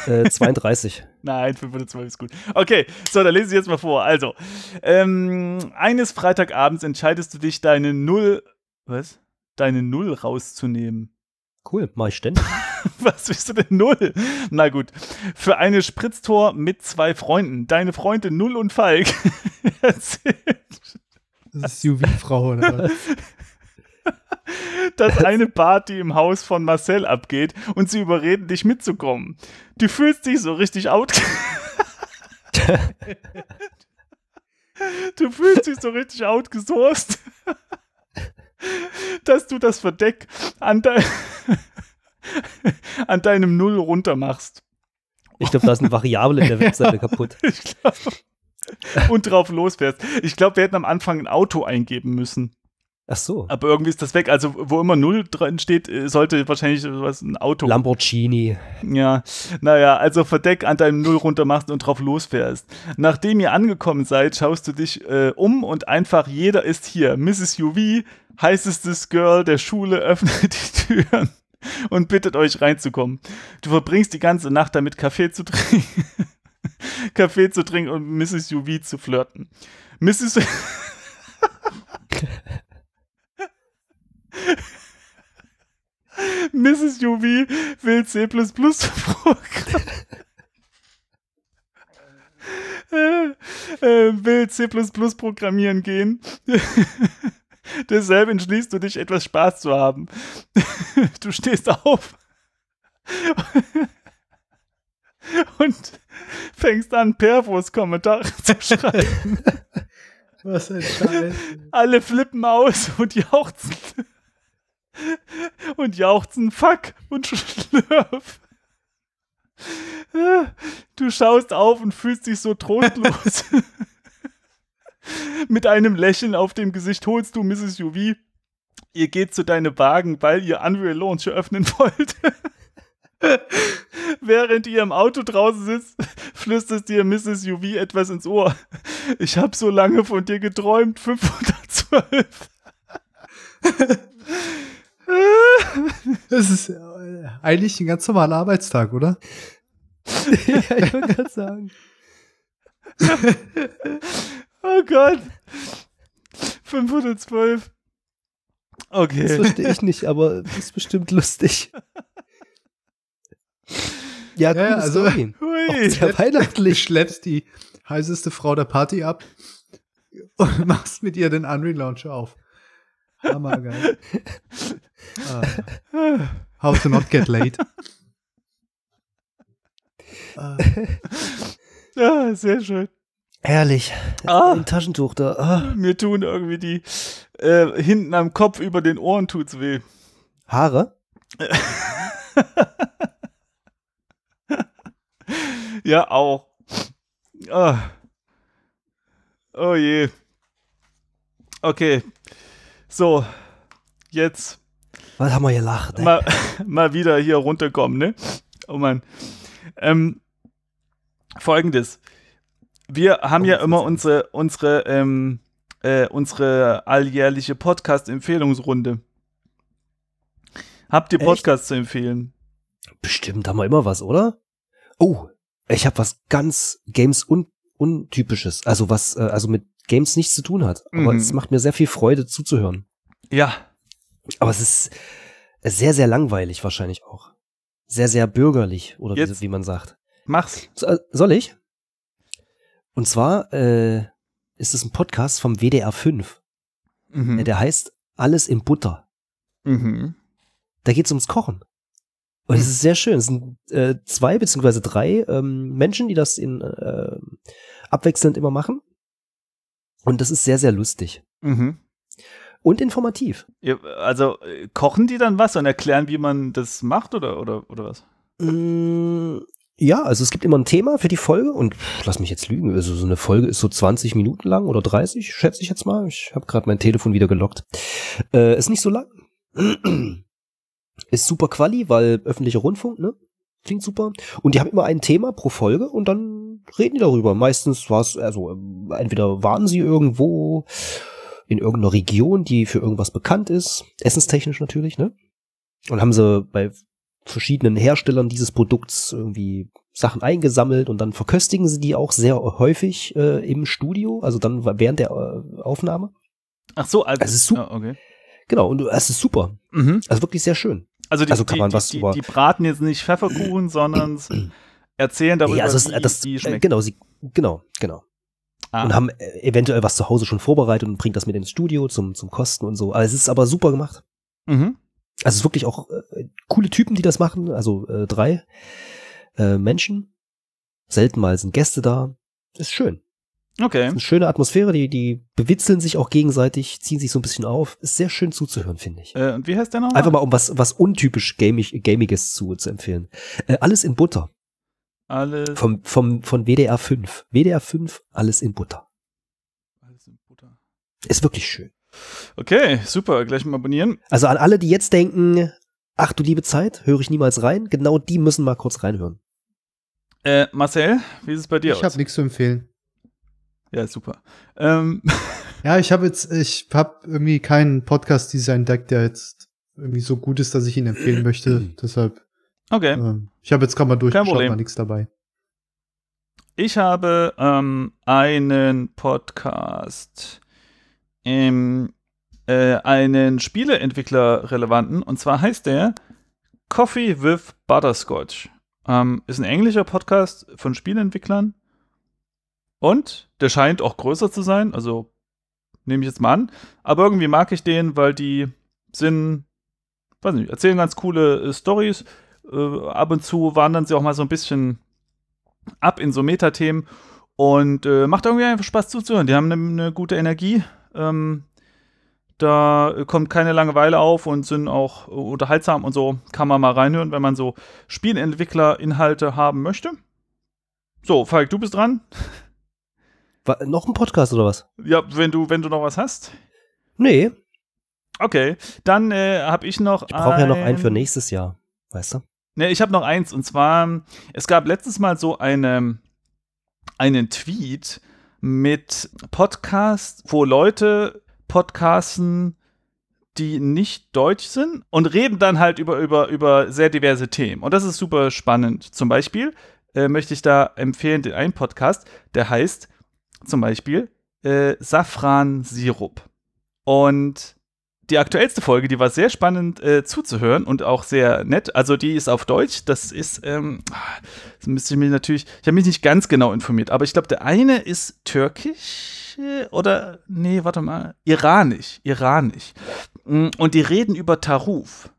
Äh, 32. Nein, 512 ist gut. Okay, so, dann lese ich jetzt mal vor. Also, ähm, eines Freitagabends entscheidest du dich, deine Null, was? Deine Null rauszunehmen. Cool, mach ich ständig. Was bist du denn Null? Na gut. Für eine Spritztor mit zwei Freunden. Deine Freunde Null und Falk. Das ist UV-Frau oder was? dass eine Party im Haus von Marcel abgeht und sie überreden, dich mitzukommen. Du fühlst dich so richtig out. du fühlst dich so richtig outgesourced, dass du das Verdeck an, de an deinem Null runter machst. Ich glaube, da ist eine Variable in der Webseite kaputt. Ich glaube. Und drauf losfährst. Ich glaube, wir hätten am Anfang ein Auto eingeben müssen. Ach so. Aber irgendwie ist das weg. Also, wo immer Null drin steht, äh, sollte wahrscheinlich was ein Auto. Lamborghini. Ja, naja, also Verdeck an deinem Null runter machst und drauf losfährst. Nachdem ihr angekommen seid, schaust du dich äh, um und einfach jeder ist hier. Mrs. UV, heißestes Girl der Schule, öffnet die Türen und bittet euch reinzukommen. Du verbringst die ganze Nacht damit, Kaffee zu trinken. Kaffee zu trinken und Mrs. UV zu flirten. Mrs. Mrs. UV will C++ Programm. äh, äh, will C++ programmieren gehen. Deshalb entschließt du dich, etwas Spaß zu haben. du stehst auf und fängst an, Perfos Kommentare zu schreiben. Was ein Scheiß. Alle flippen aus und jauchzen. Und jauchzen, fuck und schlürf. Du schaust auf und fühlst dich so trostlos. Mit einem Lächeln auf dem Gesicht holst du Mrs. UV. Ihr geht zu deinem Wagen, weil ihr Unreal Launcher öffnen wollt. Während ihr im Auto draußen sitzt, flüstert dir Mrs. UV etwas ins Ohr. Ich habe so lange von dir geträumt. 512. Das ist äh, eigentlich ein ganz normaler Arbeitstag, oder? ja, ich wollte gerade sagen. Oh Gott. 512. Das Okay. verstehe ich nicht, aber das ist bestimmt lustig. Ja, coole Ja, also- Story. Hui. sehr Du weihnachtlich. schleppst die heißeste Frau der Party ab und machst mit ihr den Unreal Launcher auf. Hammergeil. ah. How to not get late. Ah, Ja, sehr schön. Herrlich. Ah. Ein Taschentuch da. Ah. Mir tun irgendwie die äh, hinten am Kopf über den Ohren tut's weh. Haare? Ja, auch. Ah. Oh je. Okay. So. Jetzt Was haben wir gelacht? ey? mal, mal wieder hier runterkommen, ne? Oh Mann. Ähm, Folgendes. Wir haben ja immer unsere, unsere, ähm, äh, unsere alljährliche Podcast-Empfehlungsrunde. Habt ihr? Podcasts zu empfehlen? Bestimmt haben wir immer was, oder? Oh, ich habe was ganz Games und Untypisches, also was, äh, also mit Games nichts zu tun hat. Aber Mhm. es macht mir sehr viel Freude zuzuhören. Ja. Aber es ist sehr, sehr langweilig wahrscheinlich auch. Sehr, sehr bürgerlich, oder Jetzt- wie, wie man sagt. Mach's. So, äh, Soll ich? Und zwar äh, ist es ein Podcast vom WDR 5. Mhm. Der heißt Alles in Butter. Mhm. Da geht's ums Kochen. Und es ist sehr schön. Es sind äh, zwei beziehungsweise drei ähm, Menschen, die das in äh, abwechselnd immer machen. Und das ist sehr, sehr lustig. Mhm. Und informativ. Also äh, kochen die dann was und erklären, wie man das macht oder, oder, oder was? Mm, Ja, also es gibt immer ein Thema für die Folge und lass mich jetzt lügen, also so eine Folge ist so 20 Minuten lang oder 30, schätze ich jetzt mal. Ich habe gerade mein Telefon wieder gelockt. Äh, ist nicht so lang. Ist super quali, weil öffentlicher Rundfunk, ne? Klingt super. Und die haben immer ein Thema pro Folge und dann reden die darüber. Meistens war es, also ähm, entweder waren sie irgendwo in irgendeiner Region, die für irgendwas bekannt ist, essenstechnisch natürlich, ne? Und haben sie bei verschiedenen Herstellern dieses Produkts irgendwie Sachen eingesammelt und dann verköstigen sie die auch sehr häufig äh, im Studio, also dann während der äh, Aufnahme. Ach so, also, Es ist super. Ja, okay. Genau, und es ist super. Mhm. Also wirklich sehr schön. Also, die, Also kann die, man was die, über- die braten jetzt nicht Pfefferkuchen, sondern erzählen darüber, Ja, also es, wie das, die schmeckt. genau, sie, genau, genau. Ah. Und haben äh, eventuell was zu Hause schon vorbereitet und bringt das mit ins Studio zum, zum Kosten und so. Aber es ist aber super gemacht. Mhm. Also es ist wirklich auch äh, coole Typen, die das machen. Also äh, drei äh, Menschen. Selten mal sind Gäste da. Ist schön. Okay. Eine schöne Atmosphäre, die, die bewitzeln sich auch gegenseitig, ziehen sich so ein bisschen auf. Ist sehr schön zuzuhören, finde ich. Äh, und wie heißt der noch? Einfach mal, um was, was untypisch gamig, Gamiges zu, zu empfehlen. Äh, alles in Butter. Alles. Vom, vom, von WDR 5. WDR 5, alles in Butter. alles in Butter. Ist wirklich schön. Okay, super. Gleich mal abonnieren. Also an alle, die jetzt denken, ach du liebe Zeit, höre ich niemals rein, genau die müssen mal kurz reinhören. Äh, Marcel, wie ist es bei dir Ich aus? habe nichts zu empfehlen. Ja, super. Ähm, Ja, ich habe jetzt, ich habe irgendwie keinen Podcast dieser entdeckt, der jetzt irgendwie so gut ist, dass ich ihn empfehlen möchte. Deshalb, okay. ähm, ich habe jetzt gerade mal durchgeschaut, mal nichts dabei. Ich habe ähm, einen Podcast, ähm, äh, einen Spieleentwickler relevanten, und zwar heißt der Coffee with Butterscotch. Ähm, ist ein englischer Podcast von Spieleentwicklern und der scheint auch größer zu sein, also nehme ich jetzt mal an. Aber irgendwie mag ich den, weil die sind, weiß nicht, erzählen ganz coole äh, Stories. Äh, ab und zu wandern sie auch mal so ein bisschen ab in so Metathemen und äh, macht irgendwie einfach Spaß zuzuhören. Die haben eine, eine gute Energie. Ähm, da kommt keine Langeweile auf und sind auch unterhaltsam und so. Kann man mal reinhören, wenn man so Spielentwickler-Inhalte haben möchte. So, Falk, du bist dran. War, noch ein Podcast oder was? Ja, wenn du, wenn du noch was hast. Nee, Okay, dann äh, habe ich noch. ich brauche ja noch ein- einen für nächstes Jahr. Weißt du? Ne, ich habe noch eins und zwar, es gab letztes Mal so eine, einen Tweet mit Podcasts, wo Leute podcasten, die nicht deutsch sind und reden dann halt über, über, über sehr diverse Themen. Und das ist super spannend. Zum Beispiel äh, möchte ich da empfehlen den einen Podcast, der heißt zum Beispiel äh, Safran-Sirup. Und die aktuellste Folge, die war sehr spannend äh, zuzuhören und auch sehr nett. Also die ist auf Deutsch. Das ist, ähm, das müsste ich mich natürlich, ich habe mich nicht ganz genau informiert, aber ich glaube, der eine ist türkisch äh, oder, nee, warte mal, iranisch, iranisch. Mm, Und die reden über Taruf.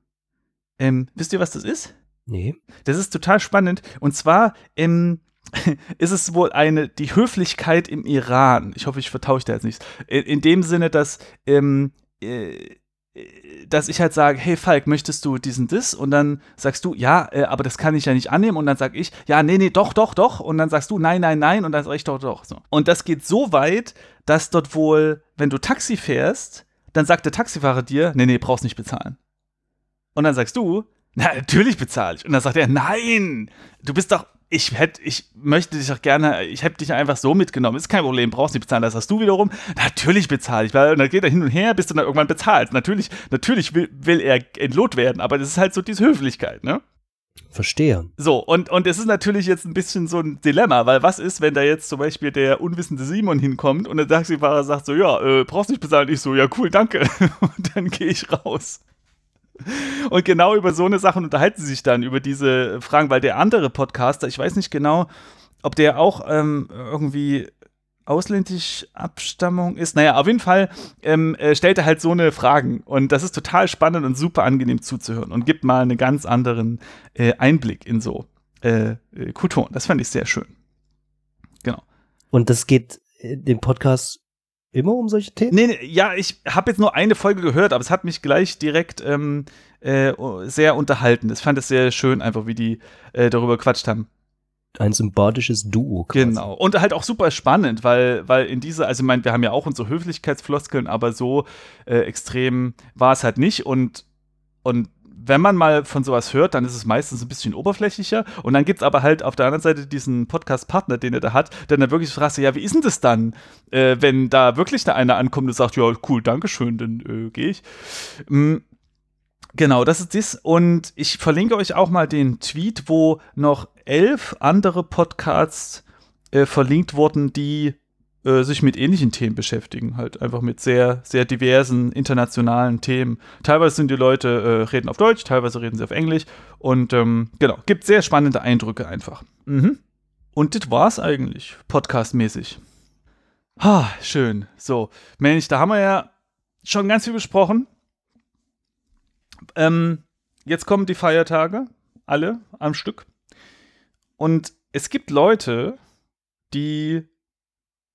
Ähm, wisst ihr, was das ist? Nee. Das ist total spannend. Und zwar ähm, ist es wohl eine, die Höflichkeit im Iran. Ich hoffe, ich vertausche da jetzt nichts. In, in dem Sinne, dass, ähm, äh, äh, dass ich halt sage, hey Falk, möchtest du diesen Diss? Und dann sagst du, ja, äh, aber das kann ich ja nicht annehmen. Und dann sag ich, ja, nee, nee, doch, doch, doch. Und dann sagst du, nein, nein, nein. Und dann sag ich, doch, doch. So. Und das geht so weit, dass dort wohl, wenn du Taxi fährst, dann sagt der Taxifahrer dir, nee, nee, brauchst nicht bezahlen. Und dann sagst du, na, natürlich bezahle ich. Und dann sagt er, nein, du bist doch, ich hätte, ich möchte dich doch gerne, ich hätte dich einfach so mitgenommen. Ist kein Problem, brauchst nicht bezahlen. Das hast du wiederum, natürlich bezahle ich. Weil, und dann geht er hin und her, bis du dann irgendwann bezahlst. Natürlich, natürlich will, will er entlohnt werden, aber das ist halt so diese Höflichkeit, ne? Verstehe. So, und, und es ist natürlich jetzt ein bisschen so ein Dilemma, weil was ist, wenn da jetzt zum Beispiel der unwissende Simon hinkommt und der Taxifahrer sagt so, ja, äh, brauchst nicht bezahlen. Ich so, ja, cool, danke. Und dann gehe ich raus. Und genau über so eine Sache unterhalten sie sich dann, über diese Fragen, weil der andere Podcaster, ich weiß nicht genau, ob der auch ähm, irgendwie ausländisch Abstammung ist. Naja, auf jeden Fall ähm, äh, stellt er halt so eine Fragen und das ist total spannend und super angenehm zuzuhören und gibt mal einen ganz anderen äh, Einblick in so äh, äh Kulturen. Das fand ich sehr schön. Genau. Und das geht in dem Podcast immer um solche Themen? Nee, nee ja, ich habe jetzt nur eine Folge gehört, aber es hat mich gleich direkt ähm, äh, sehr unterhalten. Ich fand es sehr schön, einfach wie die äh, darüber quatscht haben ein sympathisches Duo. Quasi. Genau. Und halt auch super spannend, weil, weil in dieser, also ich meine, wir haben ja auch unsere Höflichkeitsfloskeln, aber so äh, extrem war es halt nicht. Und, und wenn man mal von sowas hört, dann ist es meistens ein bisschen oberflächlicher. Und dann gibt es aber halt auf der anderen Seite diesen Podcast-Partner, den er da hat, der dann wirklich fragt, ja, wie ist denn das dann, äh, wenn da wirklich da einer ankommt und sagt, ja, cool, Dankeschön, dann äh, gehe ich. Mhm. Genau, das ist das. Und ich verlinke euch auch mal den Tweet, wo noch elf andere Podcasts äh, verlinkt wurden, die äh, sich mit ähnlichen Themen beschäftigen. Halt einfach mit sehr, sehr diversen internationalen Themen. Teilweise sind die Leute äh, reden auf Deutsch, teilweise reden sie auf Englisch. Und ähm, genau, gibt sehr spannende Eindrücke einfach. Mhm. Und das war's eigentlich, podcastmäßig. Ha, schön. So, Mensch, da haben wir ja schon ganz viel besprochen. Ähm, jetzt kommen die Feiertage, alle am Stück. Und es gibt Leute, die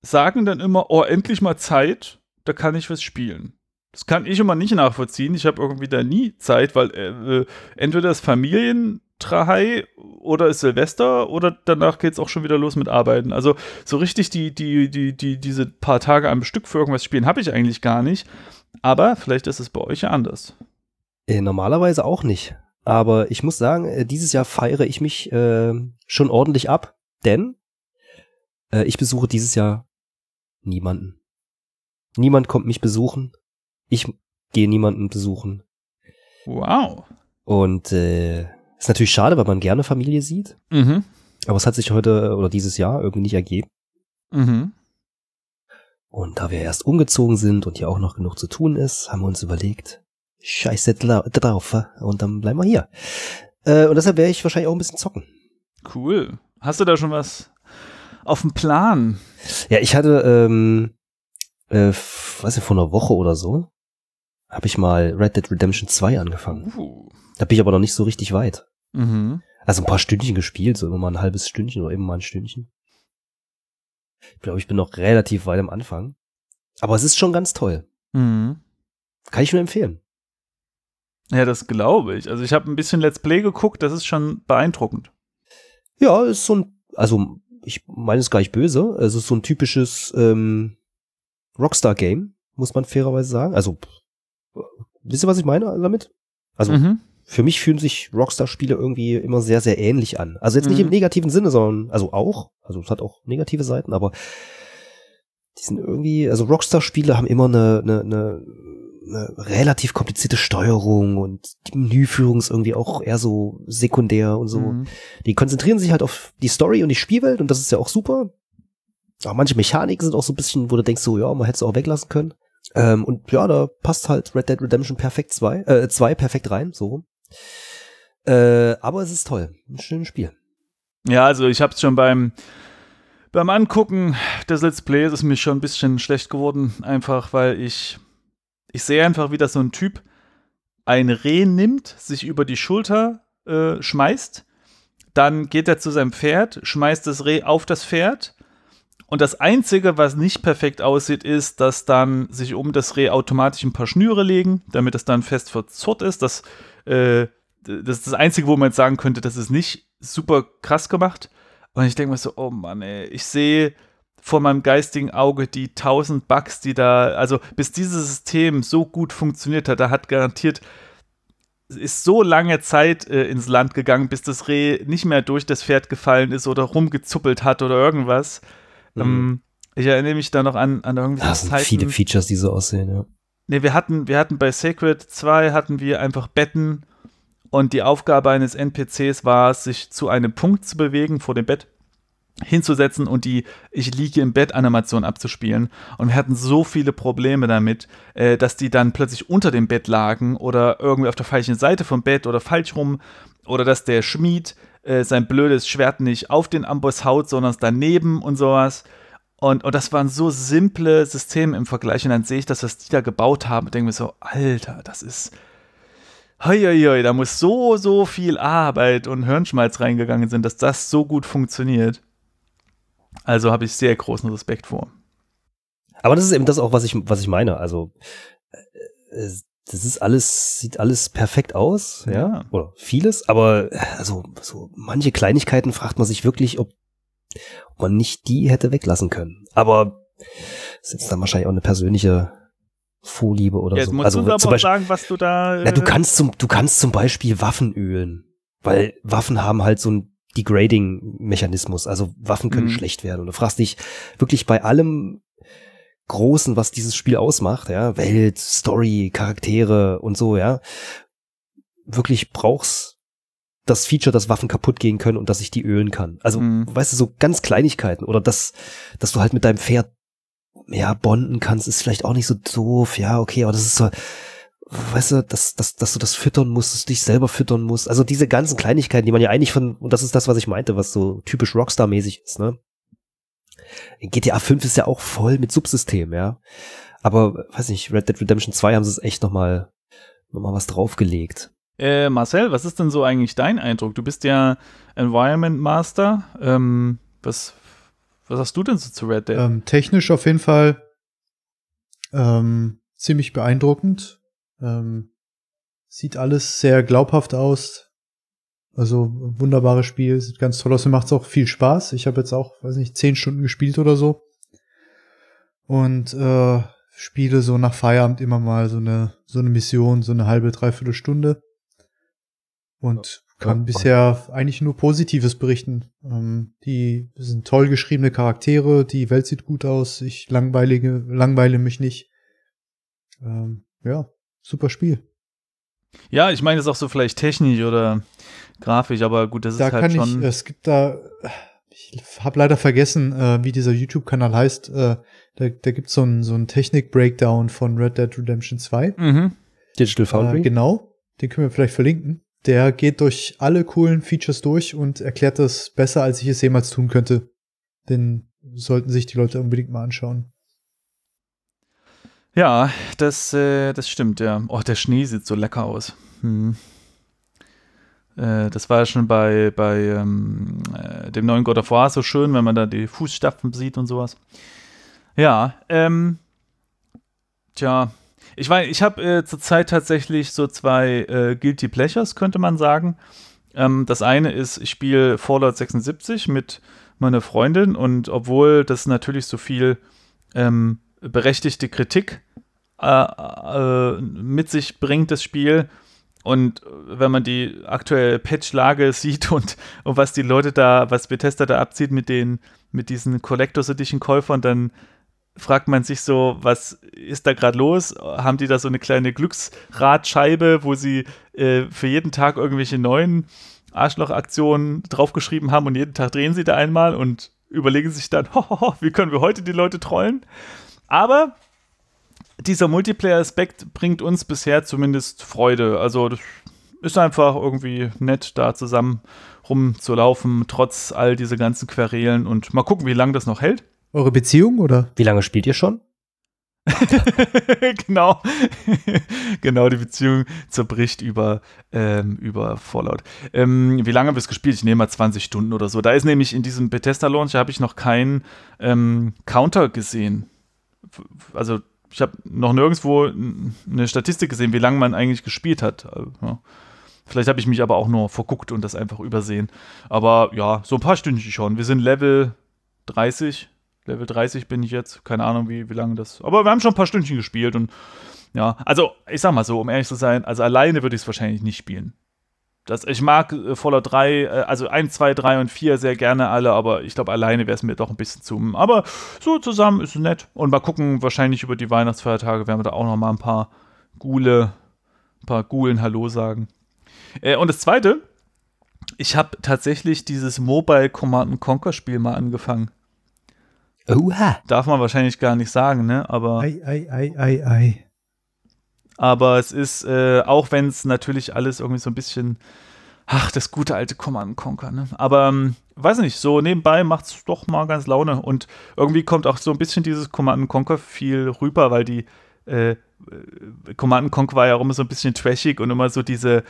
sagen dann immer, oh, endlich mal Zeit, da kann ich was spielen. Das kann ich immer nicht nachvollziehen. Ich habe irgendwie da nie Zeit, weil äh, äh entweder ist Familientrahei oder ist Silvester oder danach geht es auch schon wieder los mit Arbeiten. Also so richtig die, die, die, die, diese paar Tage am Stück für irgendwas spielen habe ich eigentlich gar nicht. Aber vielleicht ist es bei euch ja anders. Äh, normalerweise auch nicht. Aber ich muss sagen, äh, dieses Jahr feiere ich mich äh, schon ordentlich ab, denn äh, ich besuche dieses Jahr niemanden. Niemand kommt mich besuchen. Ich gehe niemanden besuchen. Wow. Und äh, ist natürlich schade, weil man gerne Familie sieht. Mhm. Aber es hat sich heute oder dieses Jahr irgendwie nicht ergeben. Mhm. Und da wir erst umgezogen sind und hier auch noch genug zu tun ist, haben wir uns überlegt, Scheiße drauf. Und dann bleiben wir hier. Äh, und deshalb werde ich wahrscheinlich auch ein bisschen zocken. Cool. Hast du da schon was auf dem Plan? Ja, ich hatte, ähm, äh, weiß ich, vor einer Woche oder so, habe ich mal Red Dead Redemption 2 angefangen. Uh. Da bin ich aber noch nicht so richtig weit. Mhm. Also ein paar Stündchen gespielt, so immer mal ein halbes Stündchen oder eben mal ein Stündchen. Ich glaube, ich bin noch relativ weit am Anfang. Aber es ist schon ganz toll. Mhm. Kann ich nur empfehlen. Ja, das glaube ich. Also ich habe ein bisschen Let's Play geguckt, das ist schon beeindruckend. Ja, ist so ein, also ich meine es gar nicht böse, es ist so ein typisches ähm, Rockstar-Game, muss man fairerweise sagen. Also, wisst ihr, was ich meine damit? Also, mhm. für mich fühlen sich Rockstar-Spiele irgendwie immer sehr, sehr ähnlich an. Also jetzt nicht mhm. im negativen Sinne, sondern, also auch, also es hat auch negative Seiten, aber die sind irgendwie, also Rockstar-Spiele haben immer eine, eine, eine eine relativ komplizierte Steuerung und die Menüführung ist irgendwie auch eher so sekundär und so. Mhm. Die konzentrieren sich halt auf die Story und die Spielwelt und das ist ja auch super. Aber manche Mechaniken sind auch so ein bisschen, wo du denkst so, ja, man hätte es auch weglassen können. Ähm, und ja, da passt halt Red Dead Redemption perfekt 2, äh, 2 perfekt rein, so Äh, aber es ist toll. Ein schönes Spiel. Ja, also ich hab's schon beim beim Angucken des Let's Plays ist mir schon ein bisschen schlecht geworden, einfach weil ich ich sehe einfach, wie das so ein Typ ein Reh nimmt, sich über die Schulter äh, schmeißt, dann geht er zu seinem Pferd, schmeißt das Reh auf das Pferd und das Einzige, was nicht perfekt aussieht, ist, dass dann sich um das Reh automatisch ein paar Schnüre legen, damit es dann fest verzurrt ist. Das, äh, das ist das Einzige, wo man jetzt sagen könnte, das ist nicht super krass gemacht. Und ich denke mir so, oh Mann, ey, ich sehe vor meinem geistigen Auge die tausend Bugs, die da, also bis dieses System so gut funktioniert hat, da hat garantiert ist so lange Zeit äh, ins Land gegangen, bis das Reh nicht mehr durch das Pferd gefallen ist oder rumgezuppelt hat oder irgendwas. Mhm. Ähm, ich erinnere mich da noch an, an irgendwie. Das sind Zeiten. viele Features, die so aussehen, ja. Ne, wir hatten, wir hatten bei Sacred 2 hatten wir einfach Betten Und die Aufgabe eines NPCs war, sich zu einem Punkt zu bewegen vor dem Bett hinzusetzen und die Ich liege im Bett Animation abzuspielen. Und wir hatten so viele Probleme damit, äh, dass die dann plötzlich unter dem Bett lagen oder irgendwie auf der falschen Seite vom Bett oder falsch rum oder dass der Schmied äh, sein blödes Schwert nicht auf den Amboss haut, sondern es daneben und sowas. Und, und das waren so simple Systeme im Vergleich. Und dann sehe ich das, was die da gebaut haben und denke mir so, Alter, das ist. Hoi, da muss so, so viel Arbeit und Hirnschmalz reingegangen sind, dass das so gut funktioniert. Also habe ich sehr großen Respekt vor. Aber das ist eben das auch, was ich, was ich meine. Also, äh, das ist alles, sieht alles perfekt aus, ja, ja. oder vieles, aber also so manche Kleinigkeiten fragt man sich wirklich, ob, ob man nicht die hätte weglassen können. Aber das ist dann wahrscheinlich auch eine persönliche Vorliebe oder Jetzt so. Musst also du zum Beispiel, sagen, was du da. Äh na, du kannst zum, du kannst zum Beispiel Waffen ölen, weil Waffen haben halt so ein Degrading-Mechanismus. Also Waffen können mhm. schlecht werden. Und du fragst dich wirklich bei allem Großen, was dieses Spiel ausmacht, ja, Welt, Story, Charaktere und so, ja, wirklich brauchst das Feature, dass Waffen kaputt gehen können und dass ich die ölen kann. Also, mhm. weißt du, so ganz Kleinigkeiten oder dass, dass du halt mit deinem Pferd ja bonden kannst, ist vielleicht auch nicht so doof, ja, okay, aber das ist so, weißt du, dass, dass, dass du das füttern musst, dass du dich selber füttern musst. Also diese ganzen Kleinigkeiten, die man ja eigentlich von, und das ist das, was ich meinte, was so typisch Rockstar-mäßig ist, ne? GTA 5 ist ja auch voll mit Subsystemen, ja. Aber, weiß nicht, Red Dead Redemption 2 haben sie es echt nochmal, nochmal was draufgelegt. Äh, Marcel, was ist denn so eigentlich dein Eindruck? Du bist ja Environment Master. Ähm, was, was hast du denn so zu Red Dead? Ähm, technisch auf jeden Fall ähm, ziemlich beeindruckend. Ähm, sieht alles sehr glaubhaft aus. Also wunderbares Spiel, sieht ganz toll aus und macht auch viel Spaß. Ich habe jetzt auch, weiß nicht, zehn Stunden gespielt oder so. Und äh, spiele so nach Feierabend immer mal so eine, so eine Mission, so eine halbe, dreiviertel Stunde. Und kann ja, bisher eigentlich nur Positives berichten. Ähm, die sind toll geschriebene Charaktere, die Welt sieht gut aus, ich langweilige, langweile mich nicht. Ähm, ja, super Spiel. Ja, ich meine es auch so vielleicht technisch oder grafisch, aber gut, das da ist halt schon. Ich, es gibt da, ich habe leider vergessen, äh, wie dieser YouTube-Kanal heißt. Äh, da da gibt so es so einen Technik-Breakdown von Red Dead Redemption 2. Mhm. Digital Foundry. Äh, genau, den können wir vielleicht verlinken. Der geht durch alle coolen Features durch und erklärt das besser, als ich es jemals tun könnte. Den sollten sich die Leute unbedingt mal anschauen. Ja, das, äh, das stimmt, ja. Oh, der Schnee sieht so lecker aus. Hm. Äh, das war ja schon bei, bei ähm, äh, dem neuen God of War so schön, wenn man da die Fußstapfen sieht und sowas. Ja, ähm, tja, ich weiß, ich habe äh, zurzeit tatsächlich so zwei äh, Guilty Pleasures, könnte man sagen. Ähm, das eine ist, ich spiele Fallout 76 mit meiner Freundin und obwohl das natürlich so viel ähm, berechtigte Kritik äh, äh, mit sich bringt, das Spiel. Und wenn man die aktuelle Patch-Lage sieht und, und was die Leute da, was Bethesda da abzieht mit den, mit diesen Collectors Edition Käufern, dann fragt man sich so, was ist da gerade los? Haben die da so eine kleine Glücksradscheibe, wo sie äh, für jeden Tag irgendwelche neuen Arschlochaktionen draufgeschrieben haben und jeden Tag drehen sie da einmal und überlegen sich dann, hohoho, wie können wir heute die Leute trollen? Aber dieser Multiplayer-Aspekt bringt uns bisher zumindest Freude. Also das ist einfach irgendwie nett, da zusammen rumzulaufen, trotz all dieser ganzen Querelen und mal gucken, wie lange das noch hält. Eure Beziehung oder? Wie lange spielt ihr schon? genau. genau, die Beziehung zerbricht über, ähm, über Fallout. Ähm, wie lange haben wir es gespielt? Ich nehme mal 20 Stunden oder so. Da ist nämlich in diesem Bethesda-Launch, habe ich noch keinen ähm, Counter gesehen also ich habe noch nirgendwo eine Statistik gesehen, wie lange man eigentlich gespielt hat. Ja. Vielleicht habe ich mich aber auch nur verguckt und das einfach übersehen. Aber ja, so ein paar Stündchen schon. Wir sind Level 30. Level 30 bin ich jetzt. Keine Ahnung, wie, wie lange das. Aber wir haben schon ein paar Stündchen gespielt und ja, also ich sag mal so, um ehrlich zu sein, also alleine würde ich es wahrscheinlich nicht spielen. Das, ich mag äh, Fallout 3, äh, also 1, 2, 3 und 4 sehr gerne alle, aber ich glaube, alleine wäre es mir doch ein bisschen zu. Aber so zusammen ist es nett. Und mal gucken, wahrscheinlich über die Weihnachtsfeiertage werden wir da auch noch mal ein paar Gule, ein paar Gulen Hallo sagen. Äh, und das zweite, ich habe tatsächlich dieses Mobile Command Conquer Spiel mal angefangen. Oha. Darf man wahrscheinlich gar nicht sagen, ne? Aber, Ei, ei, ei, ei, ei. Aber es ist, äh, auch wenn es natürlich alles irgendwie so ein bisschen, ach, das gute alte Command Conquer, ne? Aber, ähm, weiß nicht, so nebenbei macht es doch mal ganz Laune. Und irgendwie kommt auch so ein bisschen dieses Command Conquer viel rüber, weil die, äh, äh, Command Conquer war ja auch immer so ein bisschen trashig und immer so diese,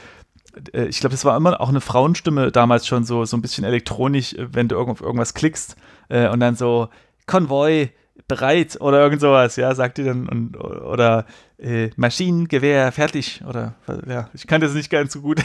äh, ich glaube, das war immer auch eine Frauenstimme damals schon so, so ein bisschen elektronisch, wenn du irgend, irgendwas klickst äh, und dann so Konvoi bereit oder irgend sowas, ja, sagt die dann und oder äh, Maschinengewehr fertig oder ja, ich kann das nicht ganz so gut.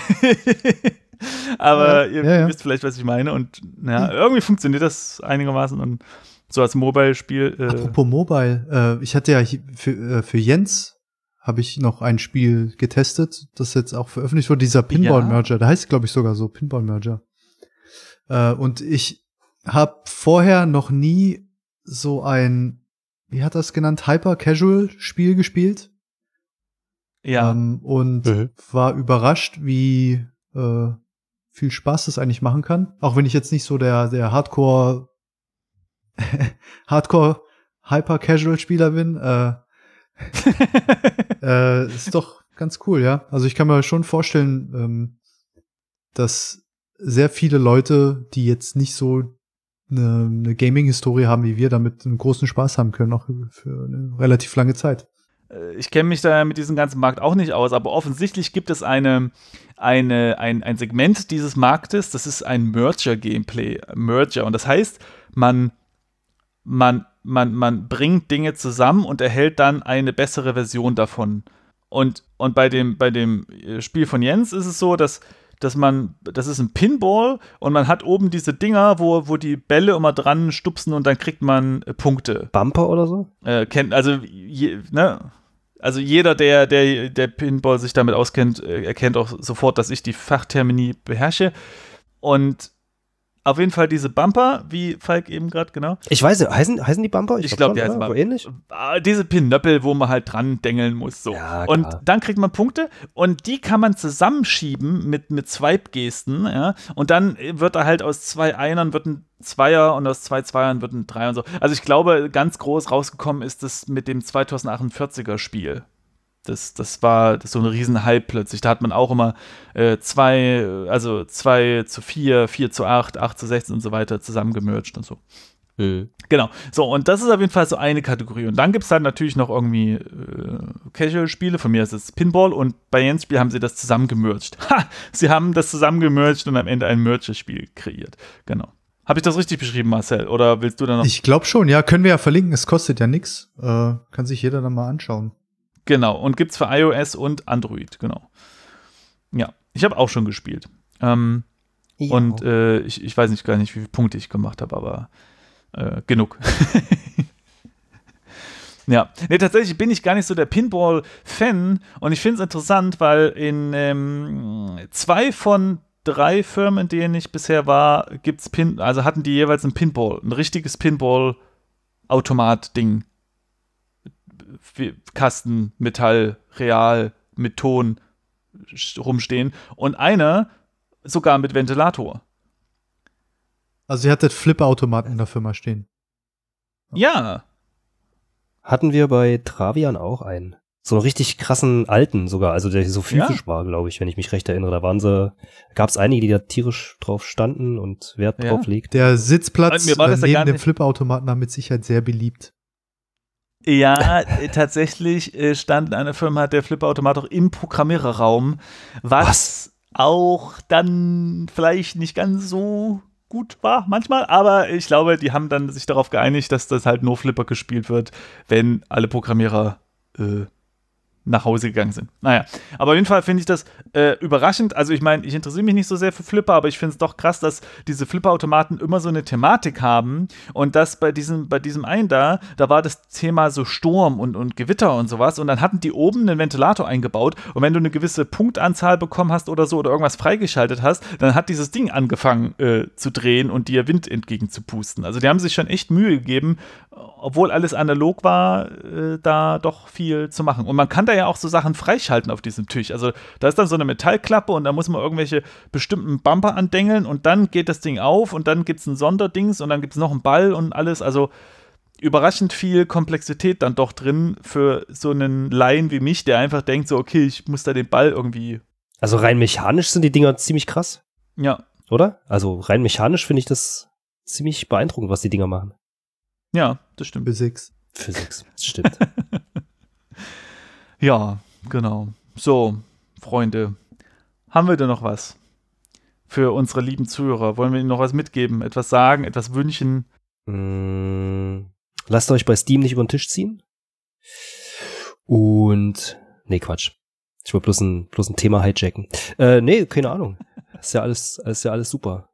Aber Ja, ihr ja, ja. wisst vielleicht, was ich meine und ja, irgendwie funktioniert das einigermaßen und so als Mobile-Spiel. Äh, Apropos Mobile, äh, ich hatte ja für, äh, für Jens habe ich noch ein Spiel getestet, das jetzt auch veröffentlicht wurde, dieser Pinball-Merger. Da heißt es, glaube ich, sogar so, Pinball-Merger. Äh, und ich habe vorher noch nie so ein, wie hat das genannt, Hyper-Casual-Spiel gespielt. ja, Ähm, und Mhm. war überrascht, wie äh, viel Spaß das eigentlich machen kann. Auch wenn ich jetzt nicht so der, der Hardcore, Hardcore Hyper Casual Spieler bin, äh, äh, ist doch ganz cool, ja. Also ich kann mir schon vorstellen, ähm, dass sehr viele Leute, die jetzt nicht so eine, eine Gaming-Historie haben wie wir, damit einen großen Spaß haben können, auch für eine relativ lange Zeit. Äh, ich kenne mich da mit diesem ganzen Markt auch nicht aus, aber offensichtlich gibt es eine, eine, ein, ein Segment dieses Marktes, das ist ein Merger-Gameplay. Merger. Und das heißt, man, man, man, man bringt Dinge zusammen und erhält dann eine bessere Version davon. Und, und bei, dem, bei dem äh, Spiel von Jens ist es so, dass, dass man, das ist ein Pinball und man hat oben diese Dinger, wo, wo die Bälle immer dran stupsen und dann kriegt man äh, Punkte Bumper oder so? äh, kennt, also, je, ne? Also jeder, der, der, der Pinball sich damit auskennt, äh, erkennt auch sofort, dass ich die Fachtermini beherrsche. Und auf jeden Fall diese Bumper, wie Falk eben gerade, genau. Ich weiß heißen, heißen die Bumper? Ich glaub, schon, die heißen? Bumper. Ähnlich? Ah, Diese Pinöppel, wo man halt dran dengeln muss. So. Ja, und dann kriegt man Punkte und die kann man zusammenschieben mit, mit Swipe-Gesten, ja. Und dann wird da halt aus zwei Einern wird ein Zweier und aus zwei Zweiern wird ein Dreier und so. Also ich glaube, ganz groß rausgekommen ist das mit dem 2048er Spiel. Das, das war das so ein Riesenhype plötzlich. Da hat man auch immer äh, zwei, also zwei zu vier, vier zu acht, acht zu 16 und so weiter zusammengemerged und so. Mhm. Genau. So, und das ist auf jeden Fall so eine Kategorie. Und dann gibt es dann natürlich noch irgendwie äh, Casual-Spiele. Von mir ist es Pinball und bei Jens Spiel haben sie das zusammengemerged. Ha! Sie haben das zusammengemerged und am Ende ein Merger-Spiel kreiert. Genau. Habe ich das richtig beschrieben, Marcel? Oder willst du da noch? Ich glaube schon, ja, können wir ja verlinken, es kostet ja nix. Äh, kann sich jeder dann mal anschauen. Genau. Und gibt es für iOS und Android. Genau. Ja. Ich habe auch schon gespielt. Ähm, Ja. Und äh, ich, ich weiß nicht gar nicht, wie viele Punkte ich gemacht habe, aber äh, genug. ja, nee, tatsächlich bin ich gar nicht so der Pinball-Fan und ich finde es interessant, weil in ähm, zwei von drei Firmen, in denen ich bisher war, gibt's Pin, also hatten die jeweils ein Pinball, ein richtiges Pinball-Automat-Ding. Kasten, Metall, Real, mit Ton rumstehen und einer sogar mit Ventilator. Also ihr hattet Flipperautomaten in der Firma stehen. Ja, Hatten wir bei Travian auch einen. So einen richtig krassen alten sogar, also der so physisch war, glaube ich, wenn ich mich recht erinnere. Da waren sie, gab es einige, die da tierisch drauf standen und Wert Ja. drauf legten. Der Sitzplatz Mir war das äh, ja neben dem Flipperautomaten war mit Sicherheit sehr beliebt. Ja, äh, tatsächlich äh, stand in einer Firma der Flipperautomat auch im Programmiererraum, was, auch dann vielleicht nicht ganz so gut war manchmal, aber ich glaube, die haben dann sich darauf geeinigt, dass das halt nur Flipper gespielt wird, wenn alle Programmierer äh, nach Hause gegangen sind. Naja, aber auf jeden Fall finde ich das äh, überraschend. Also ich meine, ich interessiere mich nicht so sehr für Flipper, aber ich finde es doch krass, dass diese Flipperautomaten immer so eine Thematik haben und dass bei diesem, bei diesem einen da, da war das Thema so Sturm und, und Gewitter und sowas und dann hatten die oben einen Ventilator eingebaut und wenn du eine gewisse Punktanzahl bekommen hast oder so oder irgendwas freigeschaltet hast, dann hat dieses Ding angefangen äh, zu drehen und dir Wind entgegenzupusten. Also die haben sich schon echt Mühe gegeben, obwohl alles analog war, äh, da doch viel zu machen. Und man kann da ja auch so Sachen freischalten auf diesem Tisch. Also da ist dann so eine Metallklappe und da muss man irgendwelche bestimmten Bumper andengeln und dann geht das Ding auf und dann gibt es ein Sonderdings und dann gibt es noch einen Ball und alles. Also überraschend viel Komplexität dann doch drin für so einen Laien wie mich, der einfach denkt so, okay, ich muss da den Ball irgendwie. Also rein mechanisch sind die Dinger ziemlich krass, Ja, oder? Also rein mechanisch finde ich das ziemlich beeindruckend, was die Dinger machen. ja, das stimmt. Physics. Physics, das stimmt. Ja, genau. So, Freunde, haben wir denn noch was für unsere lieben Zuhörer? Wollen wir ihnen noch was mitgeben, etwas sagen, etwas wünschen? Mm, Lasst euch bei Steam nicht über den Tisch ziehen. Und, nee, Quatsch. Ich wollte bloß ein, bloß ein Thema hijacken. Äh, nee, keine Ahnung. Ist ja alles, ist ja alles super.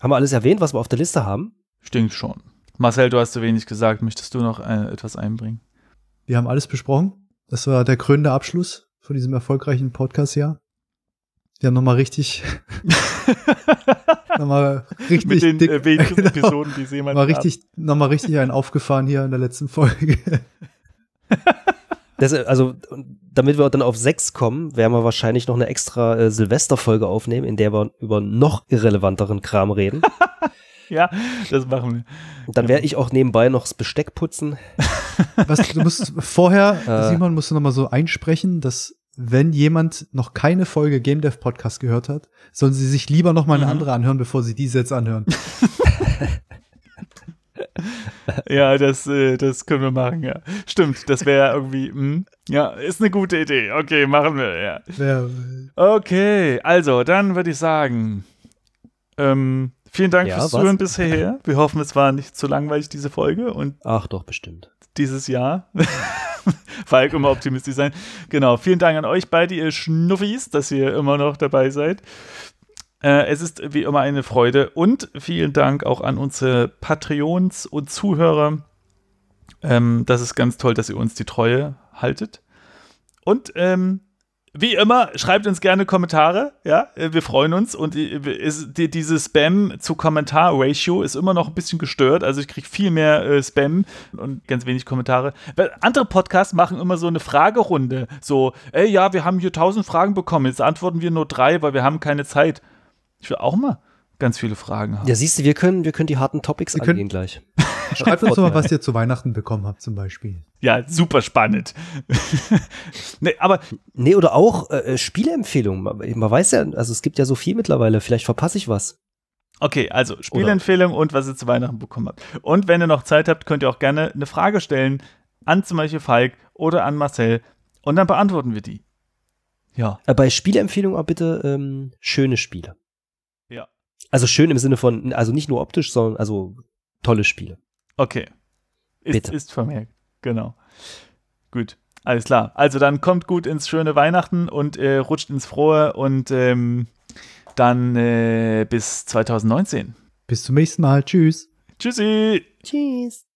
Haben wir alles erwähnt, was wir auf der Liste haben? Stinkt schon. Marcel, du hast zu wenig gesagt. Möchtest du noch äh, etwas einbringen? Wir haben alles besprochen. Das war der krönende Abschluss von diesem erfolgreichen Podcast-Jahr. Wir haben nochmal richtig, nochmal richtig Mit den dick, äh, wenigen genau, Episoden, die es jemand nochmal gab. richtig, nochmal richtig einen aufgefahren hier in der letzten Folge. Das, also, damit wir dann auf sechs kommen, werden wir wahrscheinlich noch eine extra äh, Silvesterfolge aufnehmen, in der wir über noch irrelevanteren Kram reden. Ja, das machen wir. Und dann werde ich auch nebenbei noch das Besteck putzen. Was, du musst vorher, Äh. Simon, musst du nochmal so einsprechen, dass wenn jemand noch keine Folge Game Dev Podcast gehört hat, sollen sie sich lieber noch mal eine Mhm. andere anhören, bevor sie diese jetzt anhören. Ja, das, äh, das können wir machen, ja. Stimmt, das wäre irgendwie, hm, ja, ist eine gute Idee. Okay, machen wir, ja. Wer, Okay, also, dann würde ich sagen, ähm, vielen Dank Ja, fürs was? Zuhören bisher. Wir hoffen, es war nicht zu langweilig, diese Folge und Ach doch, bestimmt. Dieses Jahr. Falk, immer optimistisch sein. Genau, vielen Dank an euch beide, ihr Schnuffis, dass ihr immer noch dabei seid. Äh, es ist wie immer eine Freude und vielen Dank auch an unsere Patreons und Zuhörer. Ähm, das ist ganz toll, dass ihr uns die Treue haltet. Und ähm, wie immer, schreibt uns gerne Kommentare, ja, wir freuen uns und ist, die, diese Spam zu Kommentar-Ratio ist immer noch ein bisschen gestört, also ich kriege viel mehr äh, Spam und ganz wenig Kommentare. Weil andere Podcasts machen immer so eine Fragerunde, so, ey, ja, wir haben hier tausend Fragen bekommen, jetzt antworten wir nur drei, weil wir haben keine Zeit. Ich will auch mal ganz viele Fragen haben. Ja, siehst du, wir können, wir können die harten Topics Wir können- angehen gleich. Schreibt uns doch mal, was ihr zu Weihnachten bekommen habt, zum Beispiel. Ja, super spannend. nee, aber Nee, oder auch äh, Spieleempfehlungen. Man, man weiß ja, also es gibt ja so viel mittlerweile, vielleicht verpasse ich was. Okay, also Spielempfehlung und was ihr zu Weihnachten bekommen habt. Und wenn ihr noch Zeit habt, könnt ihr auch gerne eine Frage stellen an zum Beispiel Falk oder an Marcel und dann beantworten wir die. Ja, Äh, bei Spieleempfehlungen auch bitte ähm, schöne Spiele. Ja. Also schön im Sinne von, also nicht nur optisch, sondern also tolle Spiele. Okay. Ist, Bitte. ist vermerkt. Genau. Gut, alles klar. Also dann kommt gut ins schöne Weihnachten und äh, rutscht ins Frohe und ähm, dann äh, bis 2019. Bis zum nächsten Mal. Tschüss. Tschüssi! Tschüss.